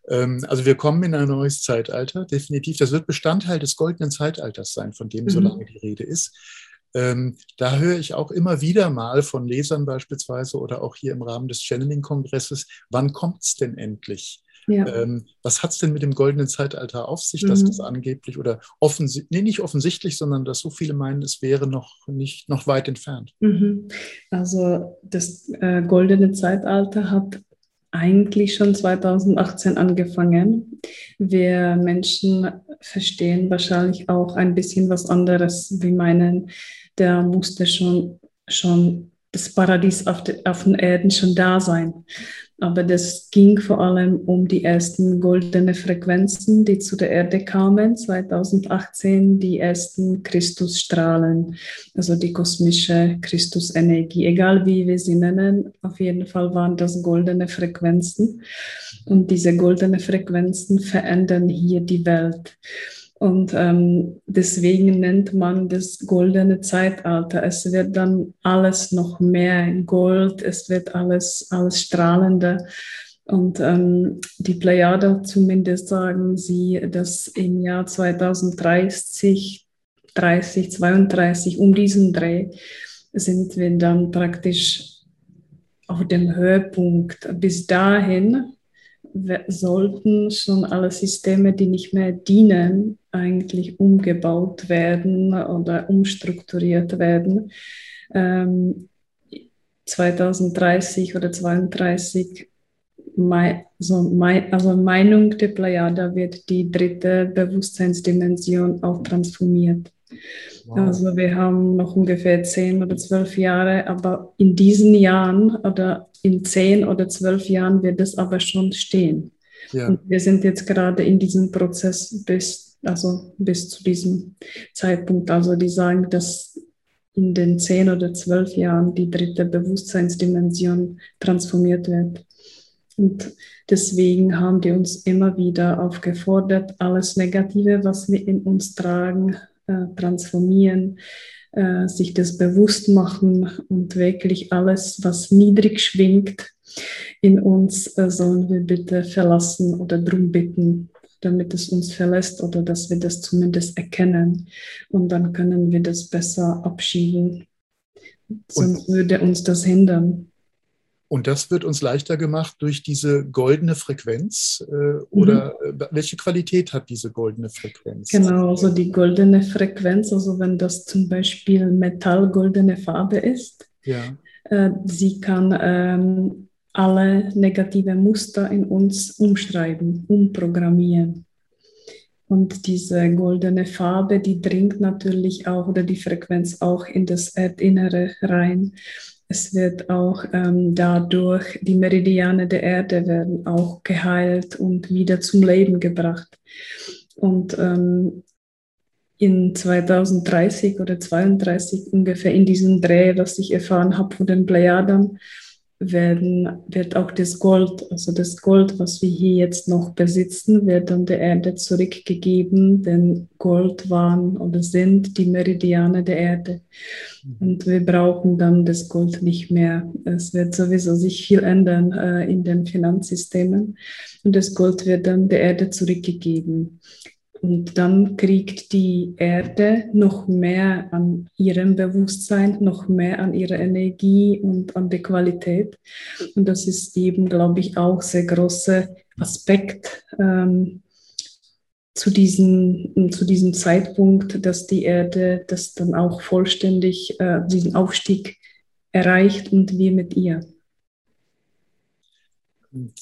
Ähm, also wir kommen in ein neues Zeitalter, definitiv. Das wird Bestandteil des goldenen Zeitalters sein, von dem mhm. so lange die Rede ist. Ähm, da höre ich auch immer wieder mal von Lesern beispielsweise oder auch hier im Rahmen des Channeling-Kongresses, wann kommt es denn endlich? Ja. Ähm, was hat es denn mit dem goldenen Zeitalter auf sich, dass mhm. das angeblich oder offensichtlich, nee, nicht offensichtlich, sondern dass so viele meinen, es wäre noch nicht noch weit entfernt? Mhm. Also das äh, goldene Zeitalter hat eigentlich schon 2018 angefangen. Wir Menschen verstehen wahrscheinlich auch ein bisschen was anderes. Wir meinen, der musste schon, schon das Paradies auf, de, auf den Erden schon da sein. Aber das ging vor allem um die ersten goldenen Frequenzen, die zu der Erde kamen, 2018, die ersten Christusstrahlen, also die kosmische Christusenergie. Egal wie wir sie nennen, auf jeden Fall waren das goldene Frequenzen. Und diese goldenen Frequenzen verändern hier die Welt. Und ähm, deswegen nennt man das goldene Zeitalter. Es wird dann alles noch mehr Gold, es wird alles, alles strahlender. Und ähm, die Plejade zumindest sagen sie, dass im Jahr 2030, 30, 32, um diesen Dreh, sind wir dann praktisch auf dem Höhepunkt. Bis dahin sollten schon alle Systeme, die nicht mehr dienen, eigentlich umgebaut werden oder umstrukturiert werden. Ähm, 2030 oder 2032, also, also Meinung der Plejada wird die dritte Bewusstseinsdimension auch transformiert. Wow. Also wir haben noch ungefähr zehn oder zwölf Jahre, aber in diesen Jahren oder in zehn oder zwölf Jahren wird es aber schon stehen. Ja. Und wir sind jetzt gerade in diesem Prozess bis, also bis zu diesem Zeitpunkt. Also die sagen, dass in den zehn oder zwölf Jahren die dritte Bewusstseinsdimension transformiert wird. Und deswegen haben die uns immer wieder aufgefordert, alles Negative, was wir in uns tragen, äh, transformieren, äh, sich das bewusst machen und wirklich alles, was niedrig schwingt in uns, äh, sollen wir bitte verlassen oder drum bitten, damit es uns verlässt oder dass wir das zumindest erkennen. Und dann können wir das besser abschieben. Sonst und, würde uns das hindern. Und das wird uns leichter gemacht durch diese goldene Frequenz. Äh, oder mhm. Äh, welche Qualität hat diese goldene Frequenz? Genau, also die goldene Frequenz, also wenn das zum Beispiel metallgoldene Farbe ist, ja. äh, sie kann ähm, alle negative Muster in uns umschreiben, umprogrammieren. Und diese goldene Farbe, die dringt natürlich auch, oder die Frequenz auch in das Erdinnere rein. Es wird auch ähm, dadurch, die Meridiane der Erde werden auch geheilt und wieder zum Leben gebracht. Und ähm, in 2030 oder 32 ungefähr in diesem Dreh, was ich erfahren habe von den Plejadern, werden, wird auch das Gold, also das Gold, was wir hier jetzt noch besitzen, wird dann der Erde zurückgegeben, denn Gold waren oder sind die Meridiane der Erde. Und wir brauchen dann das Gold nicht mehr. Es wird sowieso sich viel ändern äh, in den Finanzsystemen und das Gold wird dann der Erde zurückgegeben. Und dann kriegt die Erde noch mehr an ihrem Bewusstsein, noch mehr an ihrer Energie und an der Qualität. Und das ist eben, glaube ich, auch sehr großer Aspekt ähm, zu, diesem, zu diesem Zeitpunkt, dass die Erde das dann auch vollständig, äh, diesen Aufstieg erreicht und wir mit ihr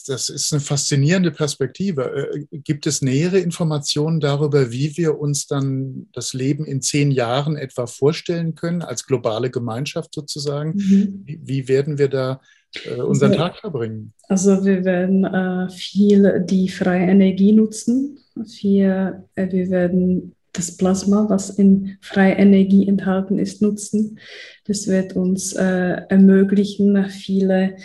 das ist eine faszinierende Perspektive. Äh, gibt es nähere Informationen darüber, wie wir uns dann das Leben in zehn Jahren etwa vorstellen können, als globale Gemeinschaft sozusagen? Mhm. Wie, wie, werden wir da äh, unseren also, Tag verbringen? Also wir werden äh, viel die freie Energie nutzen. Wir, äh, wir werden das Plasma, was in freie Energie enthalten ist, nutzen. Das wird uns äh, ermöglichen, viele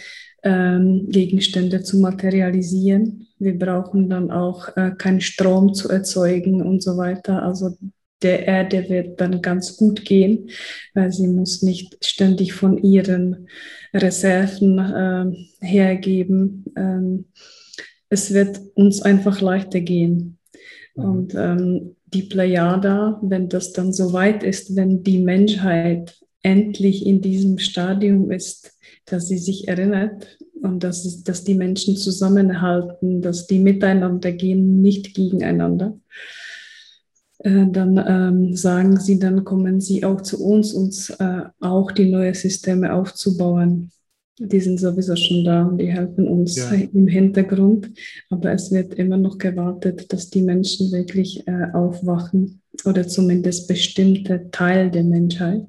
ähm, Gegenstände zu materialisieren. Wir brauchen dann auch äh, keinen Strom zu erzeugen und so weiter. Also der Erde wird dann ganz gut gehen, weil sie muss nicht ständig von ihren Reserven äh, hergeben. Ähm, es wird uns einfach leichter gehen. Mhm. Und ähm, die Plejada, wenn das dann so weit ist, wenn die Menschheit endlich in diesem Stadium ist, dass sie sich erinnert und dass, dass die Menschen zusammenhalten, dass die miteinander gehen, nicht gegeneinander. Äh, dann ähm, sagen sie, dann kommen sie auch zu uns, uns äh, auch die neuen Systeme aufzubauen. Die sind sowieso schon da und die helfen uns ja. im Hintergrund. Aber es wird immer noch gewartet, dass die Menschen wirklich äh, aufwachen oder zumindest bestimmte Teil der Menschheit.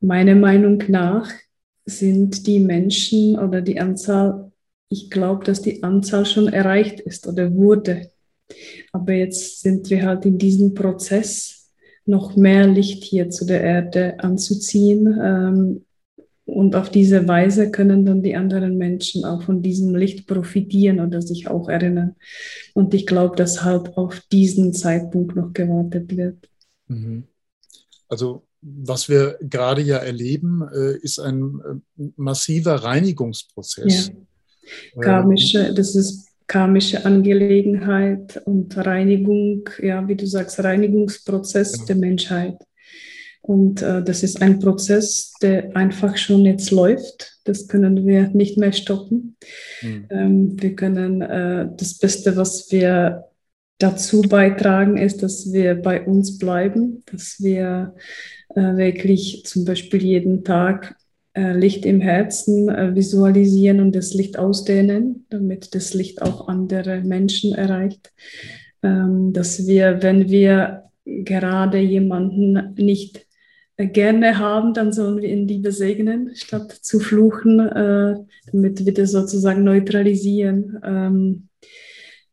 Meiner Meinung nach sind die Menschen oder die Anzahl, ich glaube, dass die Anzahl schon erreicht ist oder wurde. Aber jetzt sind wir halt in diesem Prozess, noch mehr Licht hier zu der Erde anzuziehen. Ähm, und auf diese Weise können dann die anderen Menschen auch von diesem Licht profitieren oder sich auch erinnern. Und ich glaube, dass halt auf diesen Zeitpunkt noch gewartet wird. Mhm. Also was wir gerade ja erleben, äh, ist ein äh, massiver Reinigungsprozess. Ja. Karmische, das ist karmische Angelegenheit und Reinigung, ja, wie du sagst, Reinigungsprozess ja. der Menschheit. Und äh, das ist ein Prozess, der einfach schon jetzt läuft. Das können wir nicht mehr stoppen. Mhm. Ähm, wir können äh, das Beste, was wir dazu beitragen, ist, dass wir bei uns bleiben, dass wir äh, wirklich zum Beispiel jeden Tag äh, Licht im Herzen äh, visualisieren und das Licht ausdehnen, damit das Licht auch andere Menschen erreicht. Ähm, dass wir, wenn wir gerade jemanden nicht gerne haben, dann sollen wir ihn lieber segnen, statt zu fluchen, damit wir das sozusagen neutralisieren. Ähm, äh,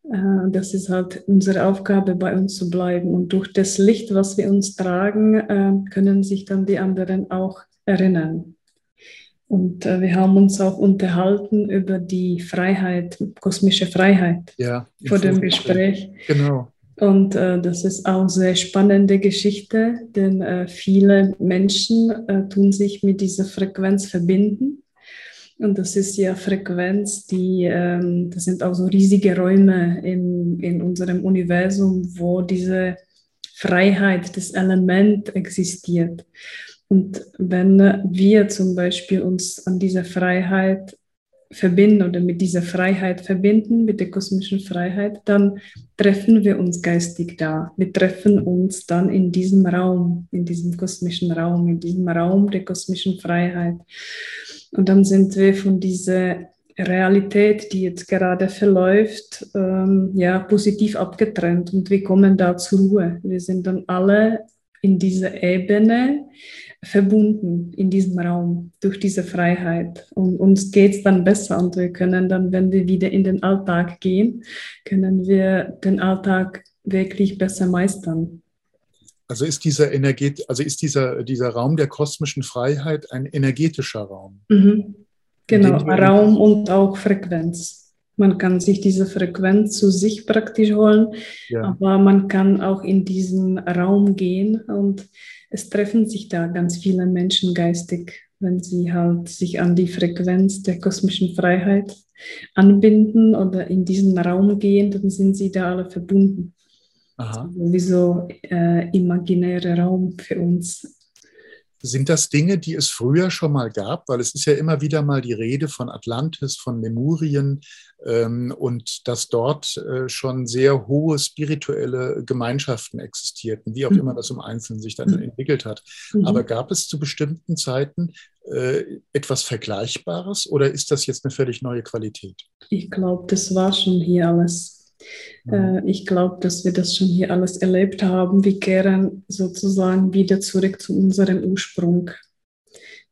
das ist halt unsere Aufgabe, bei uns zu bleiben. Und durch das Licht, was wir uns tragen, äh, können sich dann die anderen auch erinnern. Und äh, wir haben uns auch unterhalten über die Freiheit, kosmische Freiheit ja, vor dem Gespräch. Genau. Und äh, das ist auch eine sehr spannende Geschichte, denn äh, viele Menschen äh, tun sich mit dieser Frequenz verbinden und das ist ja Frequenz, die, ähm, das sind auch so riesige Räume in, in unserem Universum, wo diese Freiheit, das Element existiert. Und wenn wir zum Beispiel uns an dieser Freiheit verbinden oder mit dieser Freiheit verbinden, mit der kosmischen Freiheit, dann treffen wir uns geistig da. Wir treffen uns dann in diesem Raum, in diesem kosmischen Raum, in diesem Raum der kosmischen Freiheit. Und dann sind wir von dieser Realität, die jetzt gerade verläuft, ähm, ja, positiv abgetrennt und wir kommen da zur Ruhe. Wir sind dann alle in dieser Ebene verbunden, in diesem Raum, durch diese Freiheit. Und uns geht es dann besser und wir können dann, wenn wir wieder in den Alltag gehen, können wir den Alltag wirklich besser meistern. Also ist dieser Energet also ist dieser, dieser Raum der kosmischen Freiheit ein energetischer Raum. Mhm. Genau, Raum und auch Frequenz. Man kann sich diese Frequenz zu sich praktisch holen, ja. aber man kann auch in diesen Raum gehen und es treffen sich da ganz viele Menschen geistig, wenn sie halt sich an die Frequenz der kosmischen Freiheit anbinden oder in diesen Raum gehen, dann sind sie da alle verbunden. Aha. Also wie so äh, imaginärer Raum für uns. Sind das Dinge, die es früher schon mal gab? Weil es ist ja immer wieder mal die Rede von Atlantis, von Lemurien ähm, und dass dort äh, schon sehr hohe spirituelle Gemeinschaften existierten, wie auch mhm. immer das im Einzelnen sich dann mhm. entwickelt hat. Mhm. Aber gab es zu bestimmten Zeiten äh, etwas Vergleichbares oder ist das jetzt eine völlig neue Qualität? Ich glaube, das war schon hier alles. Äh, ich glaube, dass wir das schon hier alles erlebt haben. Wir kehren sozusagen wieder zurück zu unserem Ursprung.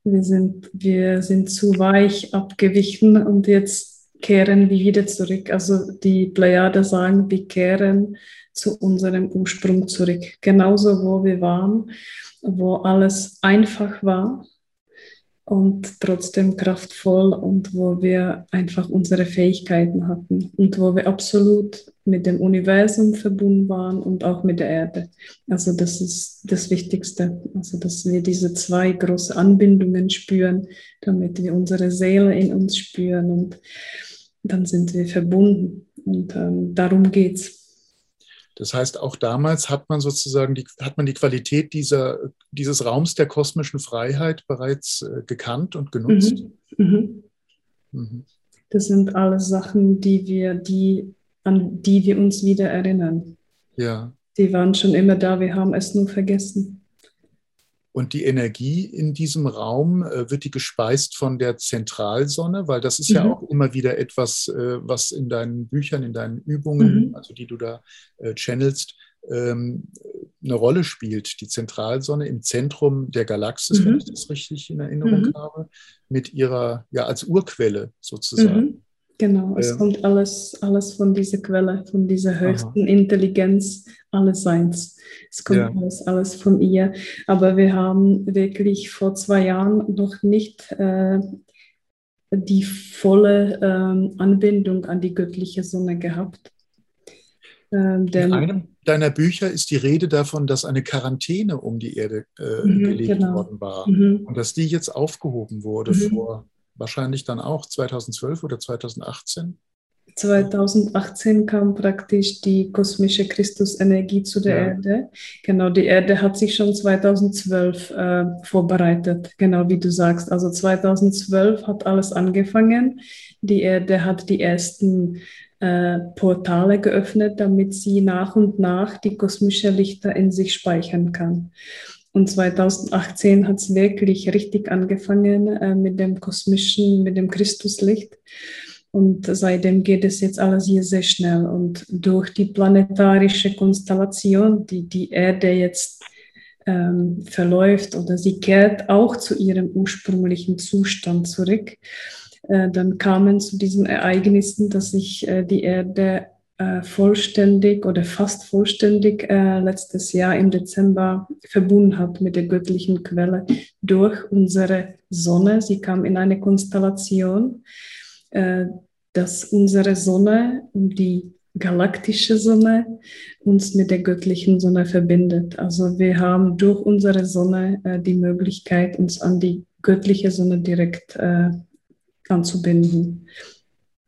Wir sind, wir sind zu weich abgewichen und jetzt kehren wir wieder zurück. Also die Plejade sagen, wir kehren zu unserem Ursprung zurück. Genauso, wo wir waren, wo alles einfach war, und trotzdem kraftvoll und wo wir einfach unsere Fähigkeiten hatten und wo wir absolut mit dem Universum verbunden waren und auch mit der Erde. Also das ist das Wichtigste, also dass wir diese zwei große Anbindungen spüren, damit wir unsere Seele in uns spüren und dann sind wir verbunden und ähm, darum geht's. Das heißt, auch damals hat man sozusagen die, hat man die Qualität dieser, dieses Raums der kosmischen Freiheit bereits äh, gekannt und genutzt. Mhm. Mhm. Mhm. Das sind alles Sachen, die wir, die, an die wir uns wieder erinnern. Ja. Die waren schon immer da, wir haben es nur vergessen. Und die Energie in diesem Raum, äh, wird die gespeist von der Zentralsonne? Weil das ist mhm. ja auch immer wieder etwas, äh, was in deinen Büchern, in deinen Übungen, mhm. also die du da äh, channelst, ähm, eine Rolle spielt. Die Zentralsonne im Zentrum der Galaxis, mhm. wenn ich das richtig in Erinnerung mhm. habe, mit ihrer, ja, als Urquelle sozusagen. Mhm. Genau, es ja. kommt alles, alles von dieser Quelle, von dieser höchsten Aha. Intelligenz alles Seins. Es kommt ja. alles, alles von ihr. Aber wir haben wirklich vor zwei Jahren noch nicht äh, die volle ähm, Anbindung an die göttliche Sonne gehabt. Ähm, In einem deiner Bücher ist die Rede davon, dass eine Quarantäne um die Erde äh, mhm, gelegt genau. worden war mhm. und dass die jetzt aufgehoben wurde mhm. vor wahrscheinlich dann auch 2012 oder 2018? 2018 kam praktisch die kosmische Christusenergie zu der ja. Erde. Genau, die Erde hat sich schon 2012 äh, vorbereitet, genau wie du sagst. Also 2012 hat alles angefangen. Die Erde hat die ersten äh, Portale geöffnet, damit sie nach und nach die kosmische Lichter in sich speichern kann. Und 2018 hat es wirklich richtig angefangen äh, mit dem kosmischen, mit dem Christuslicht. Und seitdem geht es jetzt alles hier sehr schnell. Und durch die planetarische Konstellation, die die Erde jetzt ähm, verläuft oder sie kehrt auch zu ihrem ursprünglichen Zustand zurück, dann kamen zu diesen Ereignissen, dass sich äh, die Erde äh, vollständig oder fast vollständig äh, letztes Jahr im Dezember verbunden hat mit der göttlichen Quelle durch unsere Sonne. Sie kam in eine Konstellation, äh, dass unsere Sonne und die galaktische Sonne uns mit der göttlichen Sonne verbindet. Also wir haben durch unsere Sonne äh, die Möglichkeit, uns an die göttliche Sonne direkt äh, anzubinden.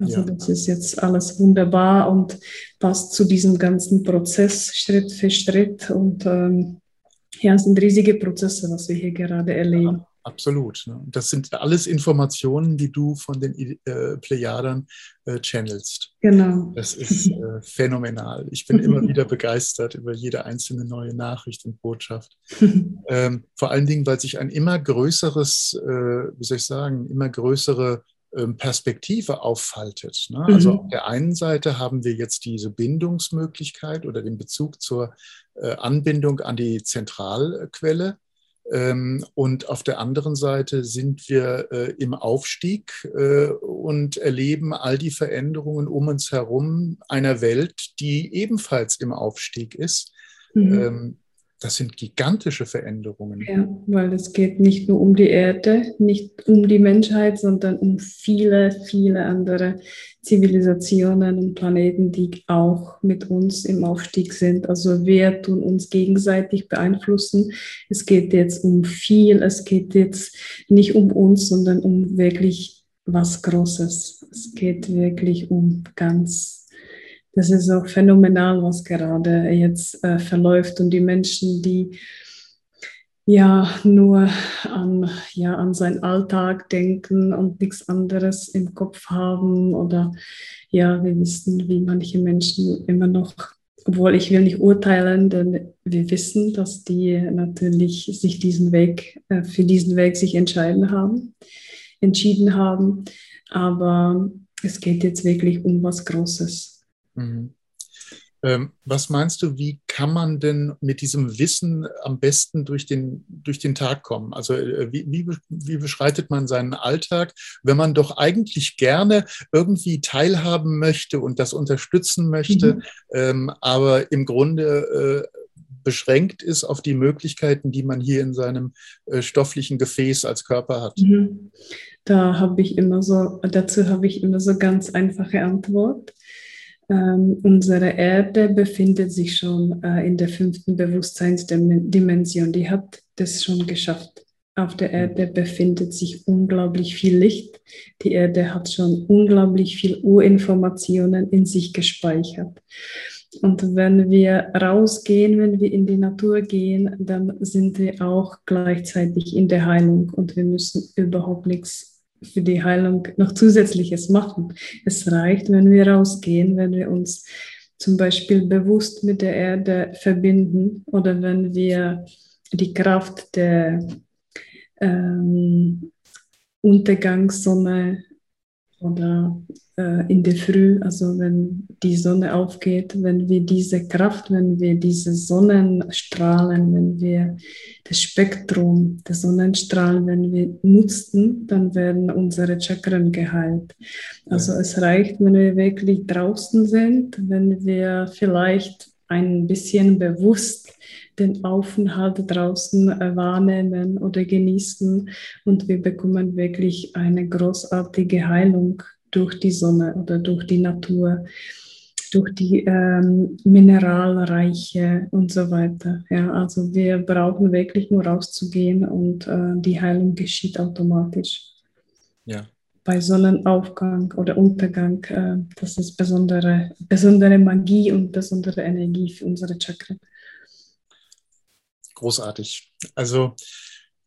Also ja. das ist jetzt alles wunderbar und passt zu diesem ganzen Prozess Schritt für Schritt. Und ähm, ja, es sind riesige Prozesse, was wir hier gerade erleben. Ja, absolut. Ne? Das sind alles Informationen, die du von den äh, Plejadern äh, channelst. Genau. Das ist äh, phänomenal. Ich bin immer wieder begeistert über jede einzelne neue Nachricht und Botschaft. ähm, vor allen Dingen, weil sich ein immer größeres, äh, wie soll ich sagen, immer größere Perspektive auffaltet. Ne? Mhm. Also auf der einen Seite haben wir jetzt diese Bindungsmöglichkeit oder den Bezug zur äh, Anbindung an die Zentralquelle. Ähm, und auf der anderen Seite sind wir äh, im Aufstieg äh, und erleben all die Veränderungen um uns herum einer Welt, die ebenfalls im Aufstieg ist. Mhm. Ähm, das sind gigantische Veränderungen. Ja, weil es geht nicht nur um die Erde, nicht um die Menschheit, sondern um viele, viele andere Zivilisationen und Planeten, die auch mit uns im Aufstieg sind. Also wir tun uns gegenseitig beeinflussen. Es geht jetzt um viel, es geht jetzt nicht um uns, sondern um wirklich was Großes. Es geht wirklich um ganz das ist auch phänomenal, was gerade jetzt äh, verläuft und die Menschen, die ja nur an, ja, an seinen Alltag denken und nichts anderes im Kopf haben oder ja, wir wissen, wie manche Menschen immer noch, obwohl ich will nicht urteilen, denn wir wissen, dass die natürlich sich diesen Weg, äh, für diesen Weg sich entscheiden haben, entschieden haben, aber es geht jetzt wirklich um was Großes. Mhm. Ähm, was meinst du, wie kann man denn mit diesem Wissen am besten durch den, durch den Tag kommen? Also äh, wie, wie, wie beschreitet man seinen Alltag, wenn man doch eigentlich gerne irgendwie teilhaben möchte und das unterstützen möchte, mhm. ähm, aber im Grunde äh, beschränkt ist auf die Möglichkeiten, die man hier in seinem äh, stofflichen Gefäß als Körper hat? Mhm. Da habe ich immer so, dazu habe ich immer so ganz einfache Antwort. Ähm, unsere Erde befindet sich schon äh, in der fünften Bewusstseinsdimension. Die hat das schon geschafft. Auf der Erde befindet sich unglaublich viel Licht. Die Erde hat schon unglaublich viel Urinformationen in sich gespeichert. Und wenn wir rausgehen, wenn wir in die Natur gehen, dann sind wir auch gleichzeitig in der Heilung und wir müssen überhaupt nichts für die Heilung noch zusätzliches machen. Es reicht, wenn wir rausgehen, wenn wir uns zum Beispiel bewusst mit der Erde verbinden oder wenn wir die Kraft der ähm, Untergangssonne oder in der Früh, also wenn die Sonne aufgeht, wenn wir diese Kraft, wenn wir diese Sonnenstrahlen, wenn wir das Spektrum der Sonnenstrahlen, wenn wir nutzen, dann werden unsere Chakren geheilt. Also es reicht, wenn wir wirklich draußen sind, wenn wir vielleicht ein bisschen bewusst den Aufenthalt draußen äh, wahrnehmen oder genießen und wir bekommen wirklich eine großartige Heilung durch die Sonne oder durch die Natur, durch die ähm, Mineralreiche und so weiter. Ja, also wir brauchen wirklich nur rauszugehen und äh, die Heilung geschieht automatisch. Ja. Bei Sonnenaufgang oder Untergang, äh, das ist besondere, besondere Magie und besondere Energie für unsere Chakren großartig. Also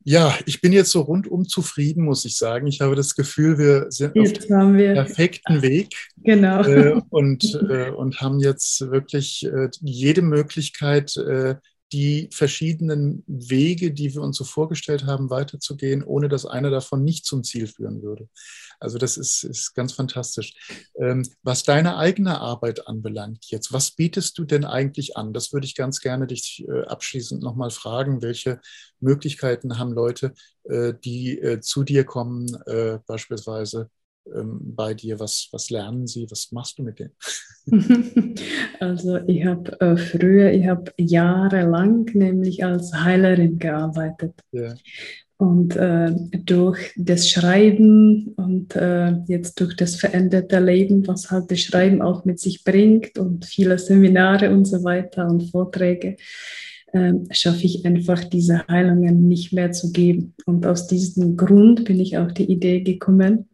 ja, ich bin jetzt so rundum zufrieden, muss ich sagen. Ich habe das Gefühl, wir sind jetzt auf dem perfekten Weg. Genau. Äh, und, äh, und haben jetzt wirklich äh, jede Möglichkeit, äh, die verschiedenen Wege, die wir uns so vorgestellt haben, weiterzugehen, ohne dass einer davon nicht zum Ziel führen würde. Also das ist, ist ganz fantastisch. Ähm, was deine eigene Arbeit anbelangt jetzt, was bietest du denn eigentlich an? Das würde ich ganz gerne dich äh, abschließend nochmal fragen. Welche Möglichkeiten haben Leute, äh, die äh, zu dir kommen, äh, beispielsweise ähm, bei dir? Was, was lernen sie? Was machst du mit denen? Also ich habe äh, früher, ich habe jahrelang nämlich als Heilerin gearbeitet. Ja. Und äh, durch das Schreiben und äh, jetzt durch das veränderte Leben, was halt das Schreiben auch mit sich bringt und viele Seminare und so weiter und Vorträge, ähm, schaffe ich einfach diese Heilungen nicht mehr zu geben. Und aus diesem Grund bin ich auf die Idee gekommen,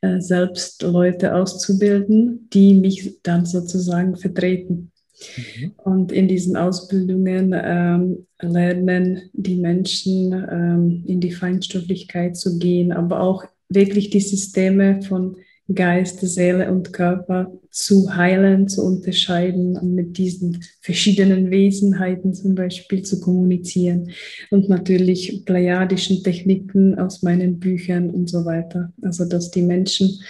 äh, selbst Leute auszubilden, die mich dann sozusagen vertreten. Mhm. Und in diesen Ausbildungen ähm, lernen die Menschen ähm, in die Feinstofflichkeit zu gehen, aber auch wirklich die Systeme von Geist, Seele und Körper zu heilen, zu unterscheiden und mit diesen verschiedenen Wesenheiten zum Beispiel zu kommunizieren und natürlich plejadischen Techniken aus meinen Büchern und so weiter. Also dass die Menschen,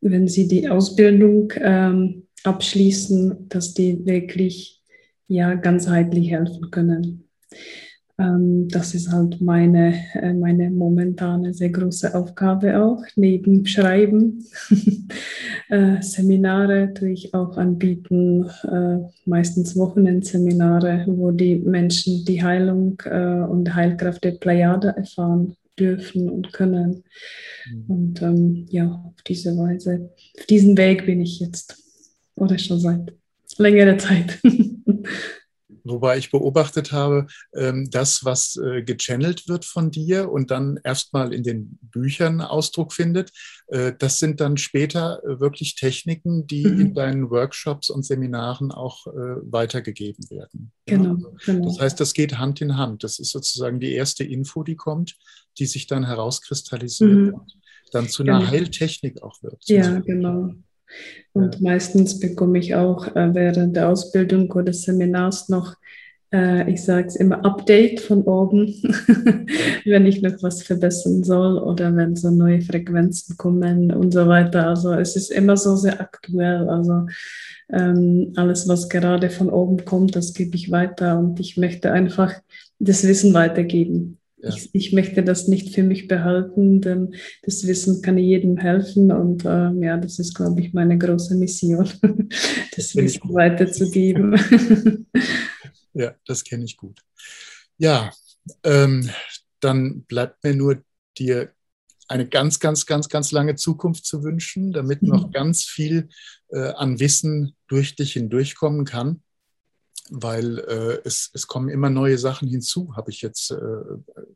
wenn sie die Ausbildung ähm, abschließen, dass die wirklich ja ganzheitlich helfen können. Ähm, das ist halt meine, äh, meine momentane sehr große Aufgabe auch, neben Schreiben. äh, Seminare tue ich auch anbieten, äh, meistens Wochenendseminare, wo die Menschen die Heilung äh, und Heilkraft der Plejade erfahren dürfen und können. Mhm. Und ähm, ja, auf diese Weise, auf diesem Weg bin ich jetzt oder schon seit längerer Zeit. Wobei ich beobachtet habe, ähm, das, was äh, gechannelt wird von dir und dann erstmal in den Büchern Ausdruck findet, äh, das sind dann später äh, wirklich Techniken, die mhm. in deinen Workshops und Seminaren auch weitergegeben werden. Genau, genau. Das heißt, das geht Hand in Hand. Das ist sozusagen die erste Info, die kommt, die sich dann herauskristallisiert mhm. und dann zu einer genau. Heiltechnik auch wird. Ja, genau. Und meistens bekomme ich auch äh, während der Ausbildung oder Seminars noch, äh, ich sage es immer, Update von oben, wenn ich noch was verbessern soll oder wenn so neue Frequenzen kommen und so weiter. Also es ist immer so sehr aktuell. Also ähm, alles, was gerade von oben kommt, das gebe ich weiter und ich möchte einfach das Wissen weitergeben. Ja. Ich, ich, möchte das nicht für mich behalten, denn das Wissen kann jedem helfen und äh, ja, das ist, glaube ich, meine große Mission, das, Wissen weiterzugeben. ja, das kenne ich gut. Ja, ähm, dann bleibt mir nur dir eine ganz, ganz, ganz, ganz lange Zukunft zu wünschen, damit noch mhm. ganz viel äh, an Wissen durch dich hindurchkommen kann weil äh, es, es kommen immer neue Sachen hinzu, habe ich jetzt äh,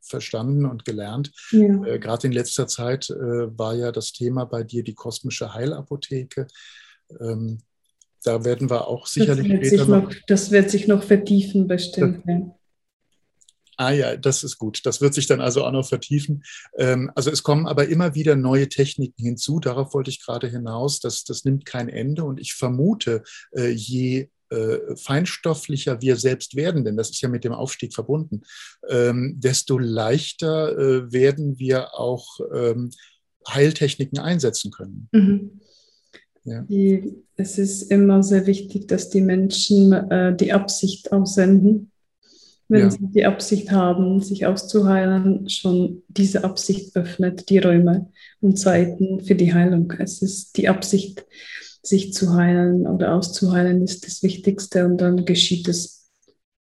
verstanden und gelernt. Ja. Äh, Gerade in letzter Zeit äh, war ja das Thema bei dir die kosmische Heilapotheke. Ähm, da werden wir auch sicherlich das später noch, Das wird sich noch vertiefen, bestimmt. Ja. Ah ja, das ist gut. Das wird sich dann also auch noch vertiefen. Ähm, also es kommen aber immer wieder neue Techniken hinzu. Darauf wollte ich gerade hinaus. Das, das nimmt kein Ende. Und ich vermute, äh, je äh, feinstofflicher wir selbst werden, denn das ist ja mit dem Aufstieg verbunden, ähm, desto leichter äh, werden wir auch ähm, Heiltechniken einsetzen können. Mhm. Ja. Die, es ist immer sehr wichtig, dass die Menschen äh, die Absicht aussenden. Wenn ja. sie die Absicht haben, sich auszuheilen, schon diese Absicht öffnet die Räume und Zeiten für die Heilung. Es ist die Absicht, sich zu heilen oder auszuheilen, ist das Wichtigste und dann geschieht es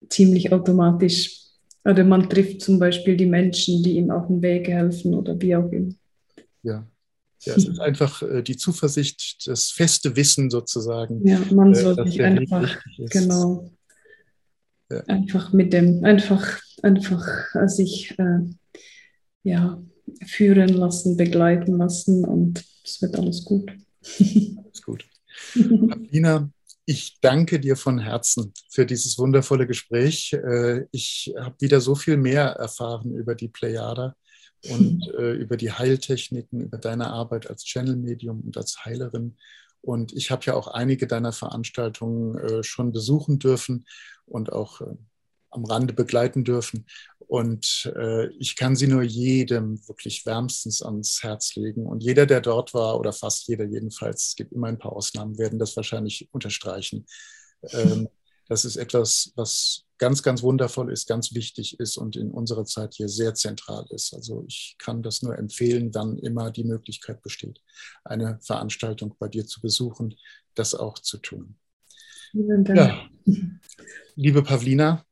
ziemlich automatisch. Oder man trifft zum Beispiel die Menschen, die ihm auf dem Weg helfen oder wie auch immer. Ja, ja, es ist einfach äh, die Zuversicht, das feste Wissen sozusagen. Ja, man äh, soll sich einfach, genau, ja. einfach mit dem, einfach, einfach sich äh, ja, führen lassen, begleiten lassen und es wird alles gut. Alles gut. Paulina, ich danke dir von Herzen für dieses wundervolle Gespräch. Äh, ich habe wieder so viel mehr erfahren über die Plejada und äh, über die Heiltechniken, über deine Arbeit als Channel-Medium und als Heilerin. Und ich habe ja auch einige deiner Veranstaltungen äh, schon besuchen dürfen und auch am Rande begleiten dürfen. Und äh, ich kann sie nur jedem wirklich wärmstens ans Herz legen. Und jeder, der dort war, oder fast jeder jedenfalls, es gibt immer ein paar Ausnahmen, werden das wahrscheinlich unterstreichen. Ähm, das ist etwas, was ganz, ganz wundervoll ist, ganz wichtig ist und in unserer Zeit hier sehr zentral ist. Also ich kann das nur empfehlen, wann immer die Möglichkeit besteht, eine Veranstaltung bei dir zu besuchen, das auch zu tun. Ja. Liebe Pavlina,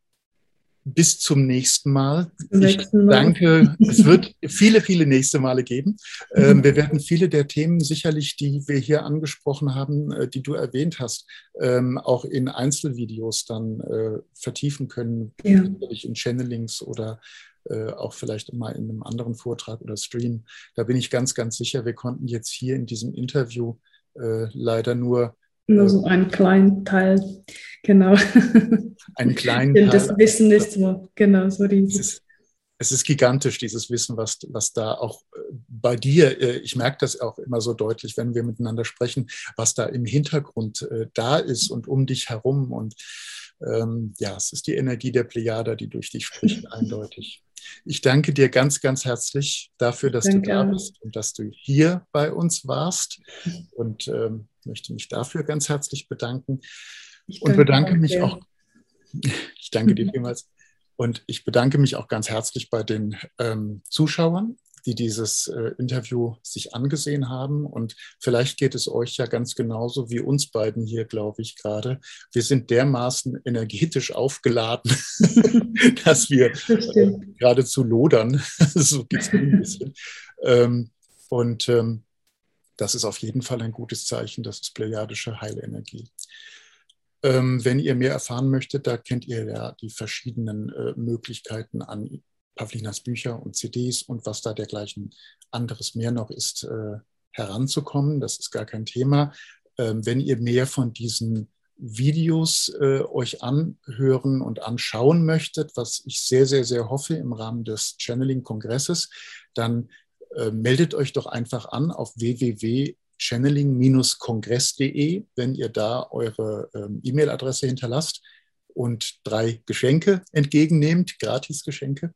bis zum nächsten Mal. Nächsten Mal. danke. es wird viele, viele nächste Male geben. Ähm, wir werden viele der Themen sicherlich, die wir hier angesprochen haben, äh, die du erwähnt hast, ähm, auch in Einzelvideos dann äh, vertiefen können, ja. in Channelings oder äh, auch vielleicht mal in einem anderen Vortrag oder Stream. Da bin ich ganz, ganz sicher, wir konnten jetzt hier in diesem Interview äh, leider nur nur so einen kleinen Teil, genau. Einen kleinen Teil. Das Wissen ist so, genau, so riesig. Es ist, es ist gigantisch, dieses Wissen, was, was da auch äh, bei dir, äh, ich merke das auch immer so deutlich, wenn wir miteinander sprechen, was da im Hintergrund äh, da ist und um dich herum. Und ähm, ja, es ist die Energie der Plejada, die durch dich spricht, eindeutig. Ich danke dir ganz, ganz herzlich dafür, dass danke. du da bist und dass du hier bei uns warst. Und ähm, möchte mich dafür ganz herzlich bedanken. und bedanke mich auch. Ich danke dir vielmals. Und ich bedanke mich auch ganz herzlich bei den ähm, Zuschauern, die dieses äh, Interview sich angesehen haben. Und vielleicht geht es euch ja ganz genauso wie uns beiden hier, glaube ich, gerade. Wir sind dermaßen energetisch aufgeladen, dass wir äh, geradezu lodern. so geht es mir ein bisschen. Ähm, und ähm, das ist auf jeden Fall ein gutes Zeichen. Das ist plejadische Heilenergie. Ähm, wenn ihr mehr erfahren möchtet, da kennt ihr ja die verschiedenen äh, Möglichkeiten an Pavlinas Bücher und CDs und was da dergleichen anderes mehr noch ist, äh, heranzukommen. Das ist gar kein Thema. Ähm, wenn ihr mehr von diesen Videos äh, euch anhören und anschauen möchtet, was ich sehr, sehr, sehr hoffe im Rahmen des Channeling-Kongresses, dann äh, meldet euch doch einfach an auf www.channeling-kongress.de, wenn ihr da eure ähm, E-Mail-Adresse hinterlasst und drei Geschenke entgegennehmt, Gratis-Geschenke.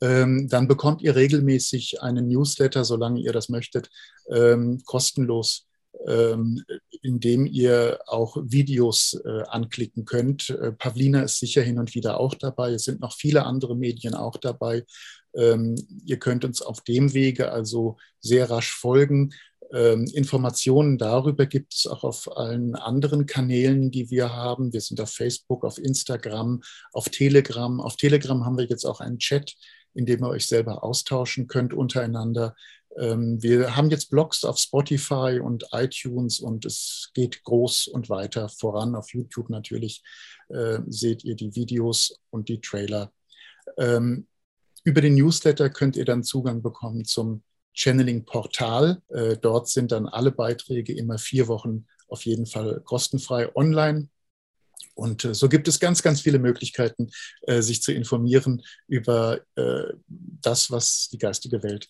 Ähm, dann bekommt ihr regelmäßig einen Newsletter, solange ihr das möchtet, ähm, kostenlos, ähm, indem ihr auch Videos äh, anklicken könnt. Äh, Pavlina ist sicher hin und wieder auch dabei. Es sind noch viele andere Medien auch dabei. Ähm, ihr könnt uns auf dem Wege also sehr rasch folgen. Ähm, Informationen darüber gibt es auch auf allen anderen Kanälen, die wir haben. Wir sind auf Facebook, auf Instagram, auf Telegram. Auf Telegram haben wir jetzt auch einen Chat, in dem ihr euch selber austauschen könnt untereinander. Ähm, wir haben jetzt Blogs auf Spotify und iTunes und es geht groß und weiter voran. Auf YouTube natürlich äh, seht ihr die Videos und die Trailer. Über den Newsletter könnt ihr dann Zugang bekommen zum Channeling-Portal. Äh, dort sind dann alle Beiträge immer vier Wochen auf jeden Fall kostenfrei online. Und äh, so gibt es ganz, ganz viele Möglichkeiten, äh, sich zu informieren über das, was die geistige Welt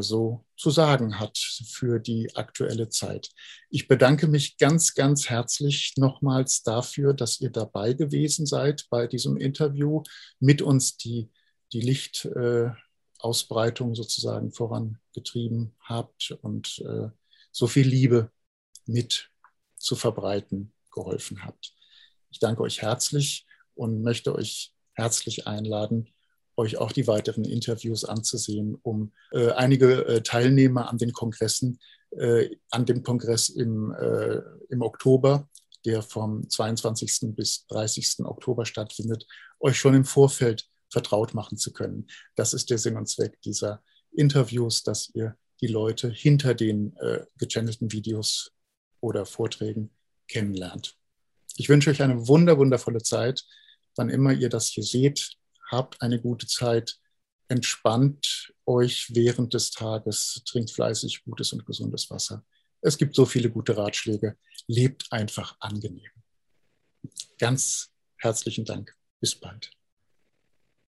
so zu sagen hat für die aktuelle Zeit. Ich bedanke mich ganz, ganz herzlich nochmals dafür, dass ihr dabei gewesen seid bei diesem Interview, mit uns die, die Licht, Ausbreitung sozusagen vorangetrieben habt und äh, so viel Liebe mit zu verbreiten geholfen habt. Ich danke euch herzlich und möchte euch herzlich einladen, euch auch die weiteren Interviews anzusehen, um äh, einige äh, Teilnehmer an den Kongressen, äh, an dem Kongress im, äh, im Oktober, der vom 22. bis 30. Oktober stattfindet, euch schon im Vorfeld vertraut machen zu können. Das ist der Sinn und Zweck dieser Interviews, dass ihr die Leute hinter den äh, gechannelten Videos oder Vorträgen kennenlernt. Ich wünsche euch eine wunder, wundervolle Zeit. Wann immer ihr das hier seht, habt eine gute Zeit, entspannt euch während des Tages, trinkt fleißig gutes und gesundes Wasser. Es gibt so viele gute Ratschläge. Lebt einfach angenehm. Ganz herzlichen Dank. Bis bald.